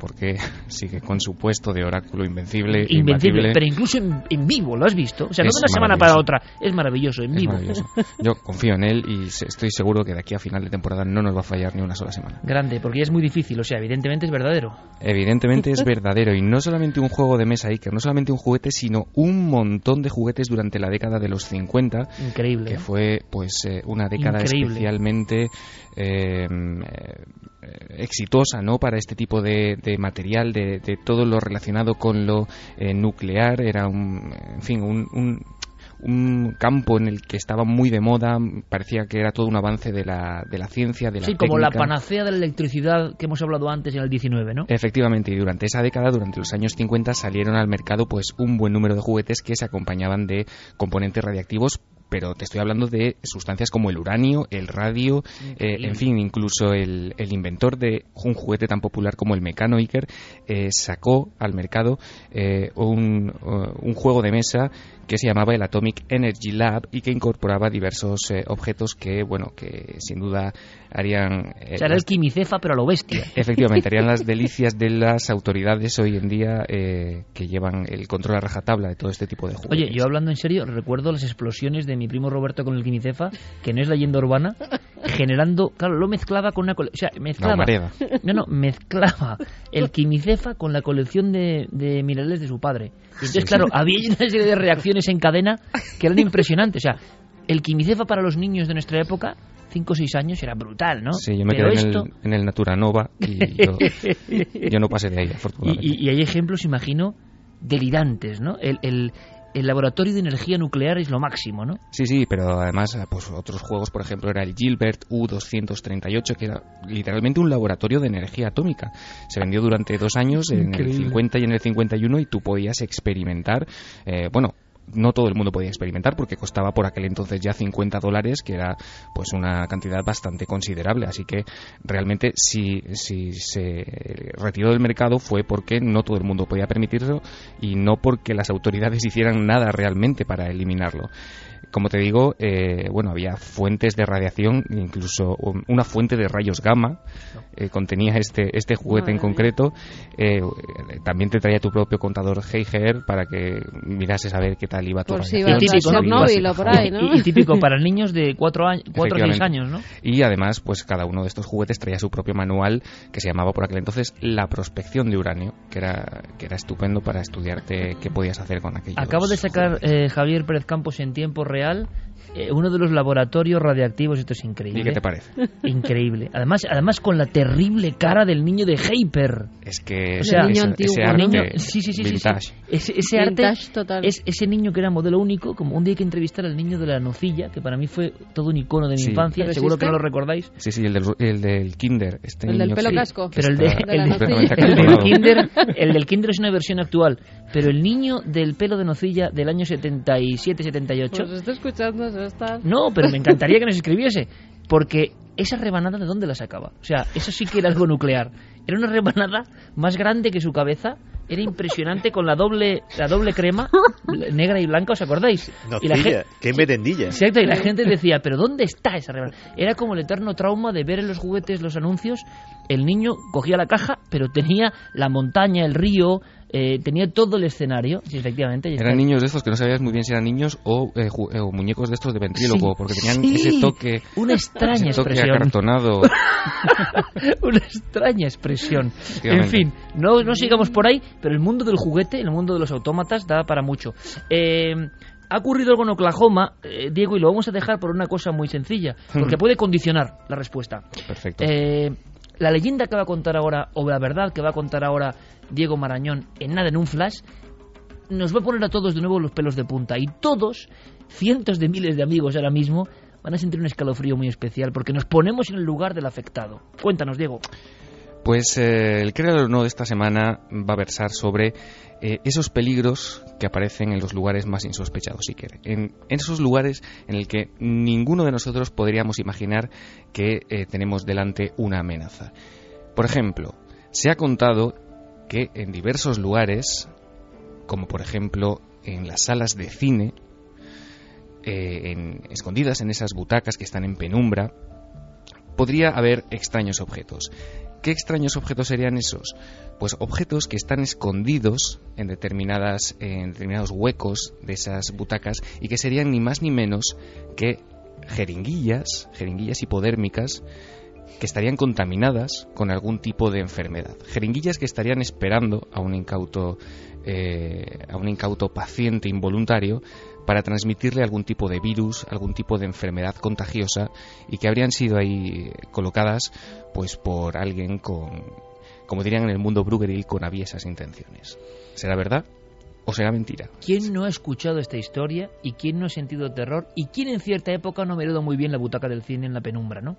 porque sigue con su puesto de oráculo invencible. Invencible, pero incluso en, en vivo, ¿lo has visto? O sea, no de una semana para otra, es maravilloso, en Es vivo. maravilloso. Yo confío en él y estoy seguro que de aquí a final de temporada no nos va a fallar ni una sola semana. Grande, porque ya es muy difícil, o sea, evidentemente es verdadero. Evidentemente es verdadero y no solamente un juego de mesa Iker, no solamente un juguete, sino un montón de juguetes durante la década de los 50, Increíble. que ¿eh? fue pues eh, una década Increíble. especialmente eh, exitosa no para este tipo de, de material de, de todo lo relacionado con lo eh, nuclear. Era un en fin un, un un campo en el que estaba muy de moda, parecía que era todo un avance de la, de la ciencia, de la Sí, como la panacea de la electricidad que hemos hablado antes en el 19, ¿no? Efectivamente, y durante esa década, durante los años 50, salieron al mercado pues un buen número de juguetes que se acompañaban de componentes radiactivos pero te estoy hablando de sustancias como el uranio, el radio, eh, en fin, incluso el, el inventor de un juguete tan popular como el Mecano Iker eh, sacó al mercado eh, un, uh, un juego de mesa que se llamaba el Atomic Energy Lab y que incorporaba diversos eh, objetos que, bueno, que sin duda harían... eh, O sea, era el quimicefa, pero a lo bestia. Efectivamente, harían las delicias de las autoridades hoy en día eh, que llevan el control a rajatabla de todo este tipo de juegos. Oye, yo hablando en serio, recuerdo las explosiones de mi primo Roberto con el quimicefa, que no es leyenda urbana, generando, claro, lo mezclaba con una... O sea, mezclaba... No, no, mezclaba el quimicefa con la colección de, de minerales de su padre. Y entonces, Sí, claro, sí. había una serie de reacciones en cadena que eran impresionantes. O sea, el quimicefa para los niños de nuestra época, 5 o 6 años, era brutal, ¿no? Sí, yo me Pero quedé en, el, en el Naturanova y yo, yo no pasé de ahí, afortunadamente. y- y hay ejemplos, imagino, delirantes, ¿no? El, el- el laboratorio de energía nuclear es lo máximo, ¿no? Sí, sí, pero además pues otros juegos, por ejemplo, era el Gilbert U238, que era literalmente un laboratorio de energía atómica. Se vendió durante dos años, en el Increíble. 50 y en el 51, y tú podías experimentar, eh, bueno, no todo el mundo podía experimentar porque costaba por aquel entonces ya 50 dólares, que era pues una cantidad bastante considerable. Así que realmente si, si se retiró del mercado fue porque no todo el mundo podía permitirlo y no porque las autoridades hicieran nada realmente para eliminarlo. Como te digo, eh, bueno, había fuentes de radiación, incluso una fuente de rayos gamma eh, contenía este, este juguete en concreto. Eh, también te traía tu propio contador Geiger para que mirases a ver qué tal iba tu Por si radiación, si. Y, y típico para niños de 4 años, cuatro o 6 Efectivamente. años, ¿no? Y además, pues cada uno de estos juguetes traía su propio manual que se llamaba por aquel entonces la prospección de uranio, que era, que era estupendo para estudiarte qué podías hacer con aquellos. Acabo de sacar eh, Javier Pérez Campos en tiempo real eh, uno de los laboratorios radiactivos. Esto es increíble. ¿Y qué te parece? Increíble. Además, además con la terrible cara del niño de Hyper. Es que el niño ese, antiguo, ese Niño- sí, sí, sí, sí, sí. vintage. Ese, ese arte Vintage total. es ese niño que era modelo único, como un día hay que entrevistar al niño de la nocilla, que para mí fue todo un icono de mi Sí. infancia, ¿Pero seguro que no lo recordáis. Sí, sí, el del, el del Kinder. Este El del pelo casco. Pero el, de, está el, el del kinder, el del kinder es una versión actual, pero el niño del pelo de nocilla del año 77-78 Pues estoy escuchando, No, pero me encantaría que nos escribiese, porque esa rebanada de dónde la sacaba. O sea, eso sí que era algo nuclear. Era una rebanada más grande que su cabeza. Era impresionante con la doble la doble crema negra y blanca, ¿os acordáis? y la Nocilla, gente, qué merendilla. Exacto, y la gente decía, pero ¿dónde está esa rebanada? Era como el eterno trauma de ver en los juguetes los anuncios. El niño cogía la caja, pero tenía la montaña, el río, eh, tenía todo el escenario. Sí, efectivamente. Eran está- niños de estos que no sabías muy bien si eran niños o, eh, eh, o muñecos de estos de ventríloco, Sí, porque tenían sí, ese toque, Una extraña ese toque expresión. acartonado. Una extraña expresión. En fin, no, no sigamos por ahí, pero el mundo del juguete, el mundo de los autómatas, da para mucho. Eh, ha ocurrido algo en Oklahoma, eh, Diego, y lo vamos a dejar por una cosa muy sencilla, porque puede condicionar la respuesta. Perfecto. Eh, la leyenda que va a contar ahora, o la verdad que va a contar ahora Diego Marañón, en nada, en un flash, nos va a poner a todos de nuevo los pelos de punta. Y todos, cientos de miles de amigos ahora mismo, van a sentir un escalofrío muy especial, porque nos ponemos en el lugar del afectado. Cuéntanos, Diego. Pues eh, el creador no de esta semana va a versar sobre eh, esos peligros que aparecen en los lugares más insospechados, quiere. En, en esos lugares en el que ninguno de nosotros podríamos imaginar que eh, tenemos delante una amenaza. Por ejemplo, se ha contado que en diversos lugares, como por ejemplo en las salas de cine, eh, en- escondidas en esas butacas que están en penumbra, podría haber extraños objetos. ¿Qué extraños objetos serían esos? Pues objetos que están escondidos en, determinadas, en determinados huecos de esas butacas y que serían ni más ni menos que jeringuillas, jeringuillas hipodérmicas que estarían contaminadas con algún tipo de enfermedad. Jeringuillas que estarían esperando a un incauto, eh, a un incauto paciente involuntario para transmitirle algún tipo de virus, algún tipo de enfermedad contagiosa y que habrían sido ahí colocadas pues por alguien con, como dirían en el mundo Brueggeril, con aviesas intenciones. ¿Será verdad? ¿O será mentira? ¿Quién no ha escuchado esta historia y quién no ha sentido terror y quién en cierta época no merodo muy bien la butaca del cine en la penumbra, ¿no?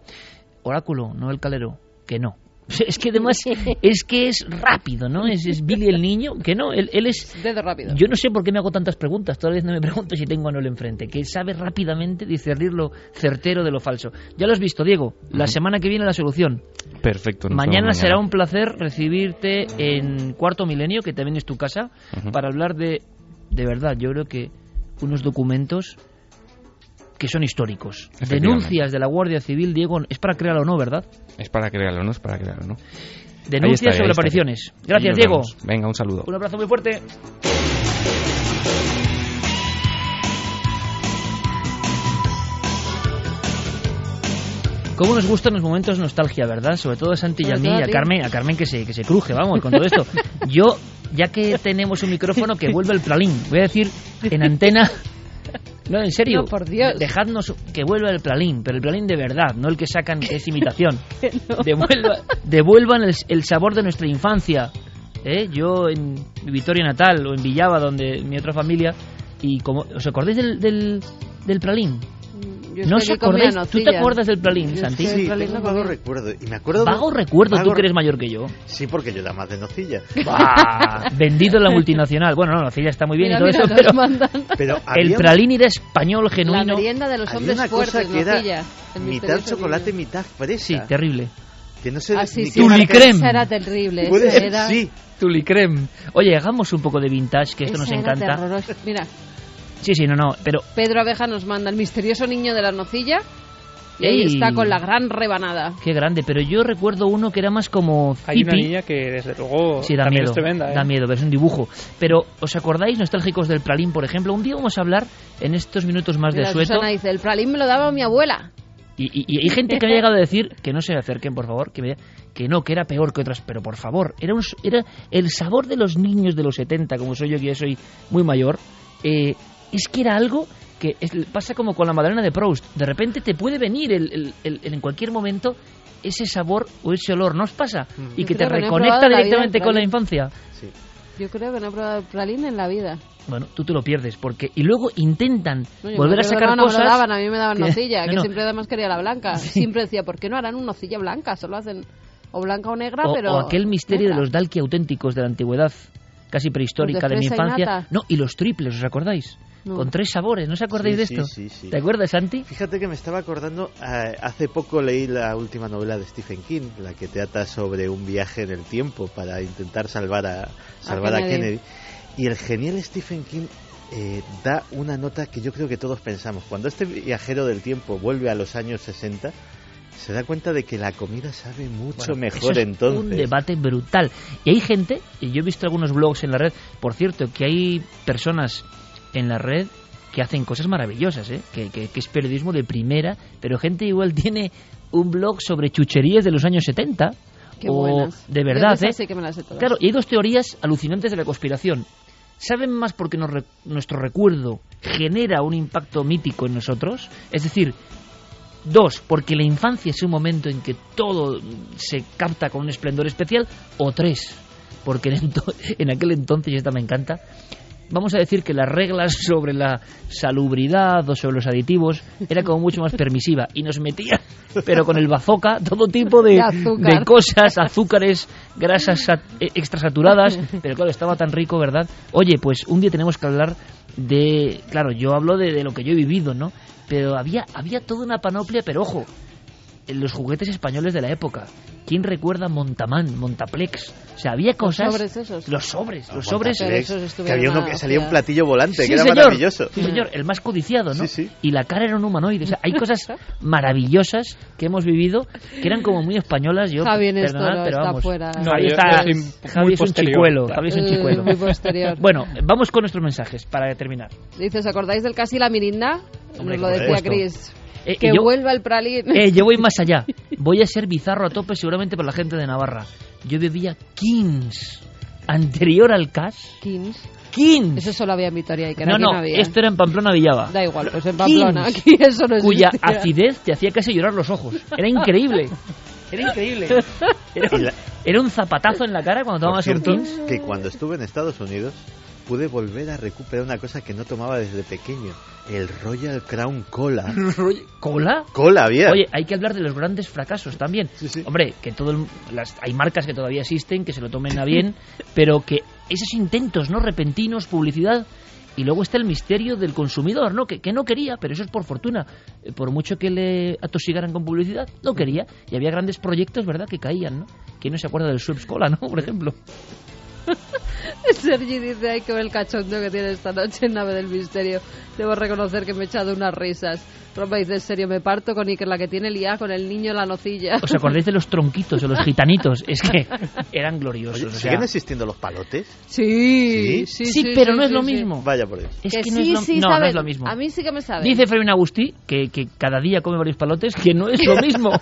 Oráculo, no el calero, que no. Es que además es que es rápido, ¿no? Es, es Billy el niño, que no, él, él es... Dedo rápido. Yo no sé por qué me hago tantas preguntas, todavía no me pregunto si tengo a Noel enfrente, que sabe rápidamente discernir lo certero de lo falso. Ya lo has visto, Diego, la semana que viene la solución. Perfecto. Mañana será un placer recibirte en Cuarto Milenio, que también es tu casa, para hablar de, de verdad, yo creo que unos documentos que son históricos. Denuncias de la Guardia Civil, Diego, es para crearlo o no, ¿verdad? Es para crearlo, ¿no? Es para crearlo, ¿no? Denuncias estaré, sobre apariciones. Gracias, Diego. vemos. Venga, un saludo. Un abrazo muy fuerte. ¿Cómo nos gustan los momentos de nostalgia, verdad? Sobre todo a Santi y a mí, a. Carmen, a Carmen que se, que se cruje, vamos, con todo esto. Yo, ya que tenemos un micrófono, que vuelva el Pralín. Voy a decir en antena... No, en serio. No, por Dios. Dejadnos que vuelva el Pralín, pero el Pralín de verdad, no el que sacan que es imitación. Devuelva- devuelvan el, el sabor de nuestra infancia. ¿eh? Yo en mi Vitoria natal o en Villava, donde mi otra familia, y como ¿os acordáis del, del, del Pralín? Yo ¿No os acordáis? ¿Tú te acuerdas del Pralín, Santi? el Sí, pralín tengo un vago recuerdo. Y me acuerdo... de- Vago recuerdo, tú vago- que eres mayor que yo. Sí, porque yo era más de nocilla. Vendido en la multinacional. Bueno, no, Nocilla está muy bien Mira, y todo mira, eso, pero mandan Pero el había- Pralín era español la genuino. merienda de los había hombres fuertes, que era nocilla. El mitad chocolate, mitad fresa. Sí, terrible. Que no sé Ah, sí, sí, qué Tuli marca- creme. Esa era terrible. Puede esa ser, era, sí. Tulicrem. Oye, hagamos un poco de vintage, que esto nos encanta. Mira, Sí, sí, no, no, pero Pedro Abeja nos manda el misterioso niño de la nocilla y ahí está con la gran rebanada. qué grande. Pero yo recuerdo uno que era más como Hay una niña que desde luego Sí, da también miedo. es tremenda. ¿eh? Da miedo, pero es un dibujo. Pero, ¿os acordáis, nostálgicos del Pralín, por ejemplo? Un día vamos a hablar en estos minutos más de Mira, sueto. Susana dice, el pralín me lo daba mi abuela. Y, y- y hay gente que me ha llegado a decir que no se acerquen, por favor, que, me- que no, que era peor que otras. Pero por favor, era, un, era el sabor de los niños de los 70, como soy yo, que ya soy muy mayor. eh, es que era algo que es- pasa como con la Madalena de Proust. De repente te puede venir el- el- el- el- en cualquier momento ese sabor o ese olor, ¿no os pasa? Y Yo que te que no reconecta la directamente del con la infancia. Sí. Yo creo que no he probado el pralín en la vida. Bueno, tú te lo pierdes, porque y luego intentan No, volver a sacar no, no cosas. me lo daban, a mí me daban que- nocilla, no, que no. siempre además quería la blanca. Siempre decía, ¿por qué no harán una nocilla blanca? Solo hacen o blanca o negra, o, pero... o aquel misterio de los Dalki auténticos de la antigüedad, casi prehistórica de mi y infancia. No, y los triples, ¿os acordáis? No. Con tres sabores, ¿no os acordáis Sí, de esto? sí, sí. ¿Te acuerdas, Santi? Fíjate que me estaba acordando, eh, hace poco leí la última novela de Stephen King, la que trata sobre un viaje en el tiempo para intentar salvar a, salvar a, Kennedy. Kennedy. Y el genial Stephen King eh, da una nota que yo creo que todos pensamos. Cuando este viajero del tiempo vuelve a los años 60, se da cuenta de que la comida sabe mucho Bueno, mejor eso es entonces. un debate brutal. Y hay gente, y yo he visto algunos blogs en la red, por cierto, que hay personas en la red que hacen cosas maravillosas, ¿eh? que, que- que es periodismo de primera, pero gente igual tiene un blog sobre chucherías de los años 70. Qué o buenas. de verdad, ¿eh? sí que me las. Claro, y hay dos teorías alucinantes de la conspiración. ¿Saben más porque nos re- nuestro recuerdo genera un impacto mítico en nosotros? Es decir, dos, porque la infancia es un momento en que todo se capta con un esplendor especial. O tres, porque en, en aquel entonces, y esta me encanta, vamos a decir que las reglas sobre la salubridad o sobre los aditivos era como mucho más permisiva y nos metía, pero con el bazooka, todo tipo de, De azúcar. de cosas, azúcares, grasas eh, extrasaturadas, pero claro, estaba tan rico, ¿verdad? Oye, pues un día tenemos que hablar de, claro, yo hablo de, de lo que yo he vivido, ¿no? Pero había, había toda una panoplia, pero ojo, los juguetes españoles de la época. ¿Quién recuerda Montamán, Montaplex? O sea, había cosas... Los sobres esos. Los sobres, los Los sobres... Esos que había uno que estuvieron salía un platillo volante, Sí, que era señor. maravilloso. Sí, señor, el más codiciado, ¿no? Sí, sí. Y la cara era un humanoide. O sea, hay cosas maravillosas que hemos vivido que eran como muy españolas. Yo, Javi en esto perdonad, no pero está vamos. fuera. No, Javi está, Javi es un chicuelo. Javi es un chicuelo. muy posterior. Bueno, vamos con nuestros mensajes para terminar. Dice, ¿os acordáis del casi la mirinda? Hombre, Nos lo decía supuesto. Eh, Que yo- vuelva el pralín. Eh, yo voy más allá. Voy a ser bizarro a tope seguramente para la gente de Navarra. Yo bebía Kings anterior al CAS. Kings. Kings. Eso solo había en Vitoria y que no, no, no había. esto era en Pamplona Villaba. Da igual, pues en Pamplona. Kings, Aquí eso no cuya existía. acidez te hacía casi llorar los ojos. Era increíble. Era increíble. Era un, la- era un zapatazo en la cara cuando tomabas un Kings. que cuando estuve en Estados Unidos pude volver a recuperar una cosa que no tomaba desde pequeño, el Royal Crown Cola. ¿Cola? Cola había. Oye, hay que hablar de los grandes fracasos también. Sí, sí. Hombre, que todo el- las, hay marcas que todavía existen, que se lo tomen a bien, pero que esos intentos no repentinos, publicidad, y luego está el misterio del consumidor, ¿no? Que, que no quería, pero eso es por fortuna. Eh, Por mucho que le atosigaran con publicidad, no quería. Y había grandes proyectos, ¿verdad?, que caían, ¿no? ¿Quién no se acuerda del Schweppes Cola, no? Por ejemplo. Sergi dice, hay que ver el cachondo que tiene esta noche en Nave del Misterio. Debo reconocer que me he echado unas risas. Roma dice, en serio, me parto con Iker, la que tiene liada con el niño en la nocilla. ¿Os acordáis de los tronquitos o los gitanitos? Es que eran Oye, gloriosos. o sea, ¿Siguen existiendo los palotes? Sí, ¿Sí? sí, sí, pero sí, no es sí, lo sí. mismo. Vaya por Dios. Es que, que, sí, no, es lo, sí, no, no es lo mismo. A mí sí que me sabe. Dice Fermín Agustí que, que cada día come varios palotes, que no es lo mismo.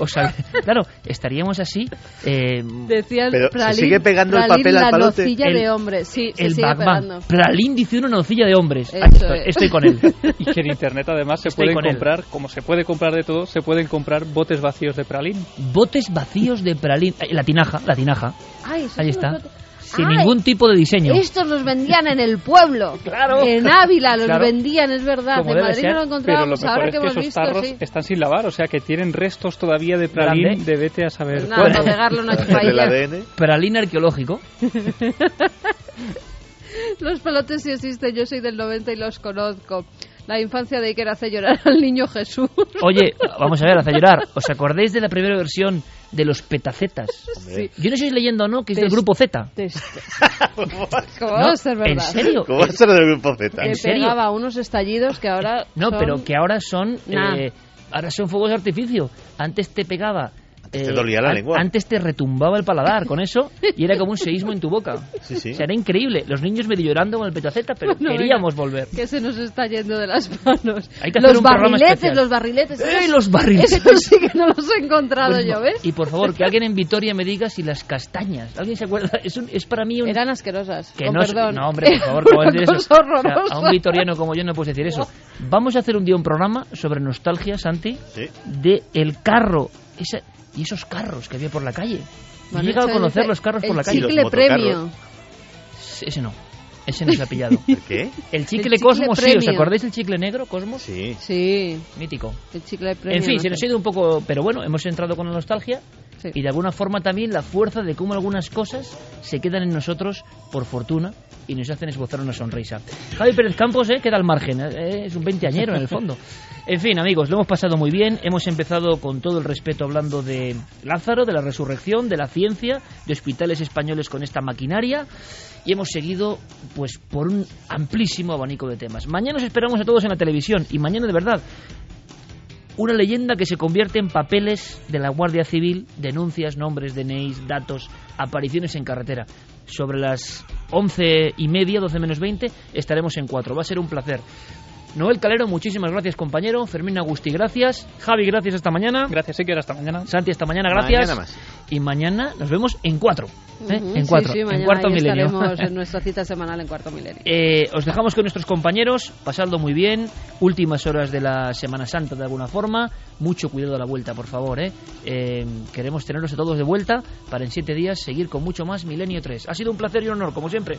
O sea, claro, estaríamos así. eh, Decía el Pero se pralín, sigue pegando el pralín, papel al la palote. nocilla El- de hombre. Sí, se el sigue Bagman. pegando. Pralín dice una nocilla de hombres. Eso estoy, es. estoy con él. Y que en internet además se Estoy pueden él. comprar, como se puede comprar de todo, se pueden comprar botes vacíos de pralín. Botes vacíos de pralín. eh, La tinaja, la tinaja. Ay, Ahí está. botes- Sin Ay, ningún tipo de diseño. Estos los vendían en el pueblo. Claro. En Ávila los Claro. vendían, es verdad. Como en Madrid ser. no lo Pero lo encontrábamos. mejor Ahora es que hemos esos visto, tarros sí. están sin lavar, o sea que tienen restos todavía de pralín de vete a saber Pues nada, Del chupadilla. ADN. Pralín arqueológico. Los pelotes sí existen, yo soy del 90 y los conozco. La infancia de Iker hace llorar al niño Jesús. Oye, vamos a ver, hace llorar. ¿Os acordáis de la primera versión de los petacetas? Hombre. Yo no sé si leyendo o no, que es del grupo Z. ¿Cómo No, va a ser verdad? ¿En serio? ¿Cómo va a ser del grupo Z? ¿En Que serio? pegaba unos estallidos que ahora No, son- pero que ahora son Nah. eh, ahora son fuegos de artificio. Antes te pegaba. Antes te eh, dolía la an- lengua. Antes te retumbaba el paladar con eso y era como un seísmo en tu boca. Sí, sí. O sea, era increíble. Los niños medio llorando con el petaceta, pero Bueno, queríamos volver. que se nos está yendo de las manos. Hay que hacer los un programa barriletes, los barriletes. ¡Eh, los barriletes! Esos sí que no los he encontrado Pues, yo, ¿ves? Y por favor, que alguien en Vitoria me diga si las castañas. ¿Alguien se acuerda? Es, un- es para mí un. Eran asquerosas. que con no, perdón. no, hombre, por favor, ¿cómo decir eso? O sea, a un vitoriano como yo no puedes decir eso. Vamos a hacer un día un programa sobre nostalgia, Santi, Sí. de el carro esa- y esos carros que había por la calle. He llegado a conocer los carros por el la calle. los chicle premio. Ese no. Ese no se ha pillado. ¿El qué? El chicle, Cosmos, sí. ¿Os acordáis del chicle negro, Cosmos? Sí. Sí, Mítico. el chicle premio. En fin, no se nos ha ido un poco, pero bueno, hemos entrado con la nostalgia Sí. y de alguna forma también la fuerza de cómo algunas cosas se quedan en nosotros por fortuna y nos hacen esbozar una sonrisa. Javi Pérez Campos eh, queda al margen, eh, es un veinteañero en el fondo. En fin, amigos, lo hemos pasado muy bien, hemos empezado con todo el respeto hablando de Lázaro, de la resurrección, de la ciencia, de hospitales españoles con esta maquinaria y hemos seguido pues por un amplísimo abanico de temas. Mañana os esperamos a todos en la televisión y mañana de verdad una leyenda que se convierte en papeles de la Guardia Civil, denuncias, nombres, DNIs, datos, apariciones en carretera. Sobre las once y media, doce menos veinte, estaremos en cuatro. Va a ser un placer. Noel Calero, muchísimas gracias, compañero. Fermín Agustí, gracias. Javi, gracias esta mañana. Gracias, Iker, hasta mañana. Santi, esta mañana, gracias. Mañana más. Y mañana nos vemos en cuatro. ¿eh? En cuatro. sí, en cuarto milenio. estaremos en nuestra cita semanal en cuarto milenio. Eh, os dejamos con nuestros compañeros, pasadlo muy bien, últimas horas de la Semana Santa de alguna forma, mucho cuidado a la vuelta, por favor. ¿eh? Eh, queremos tenerlos a todos de vuelta para en siete días seguir con mucho más Milenio 3. Ha sido un placer y un honor, como siempre.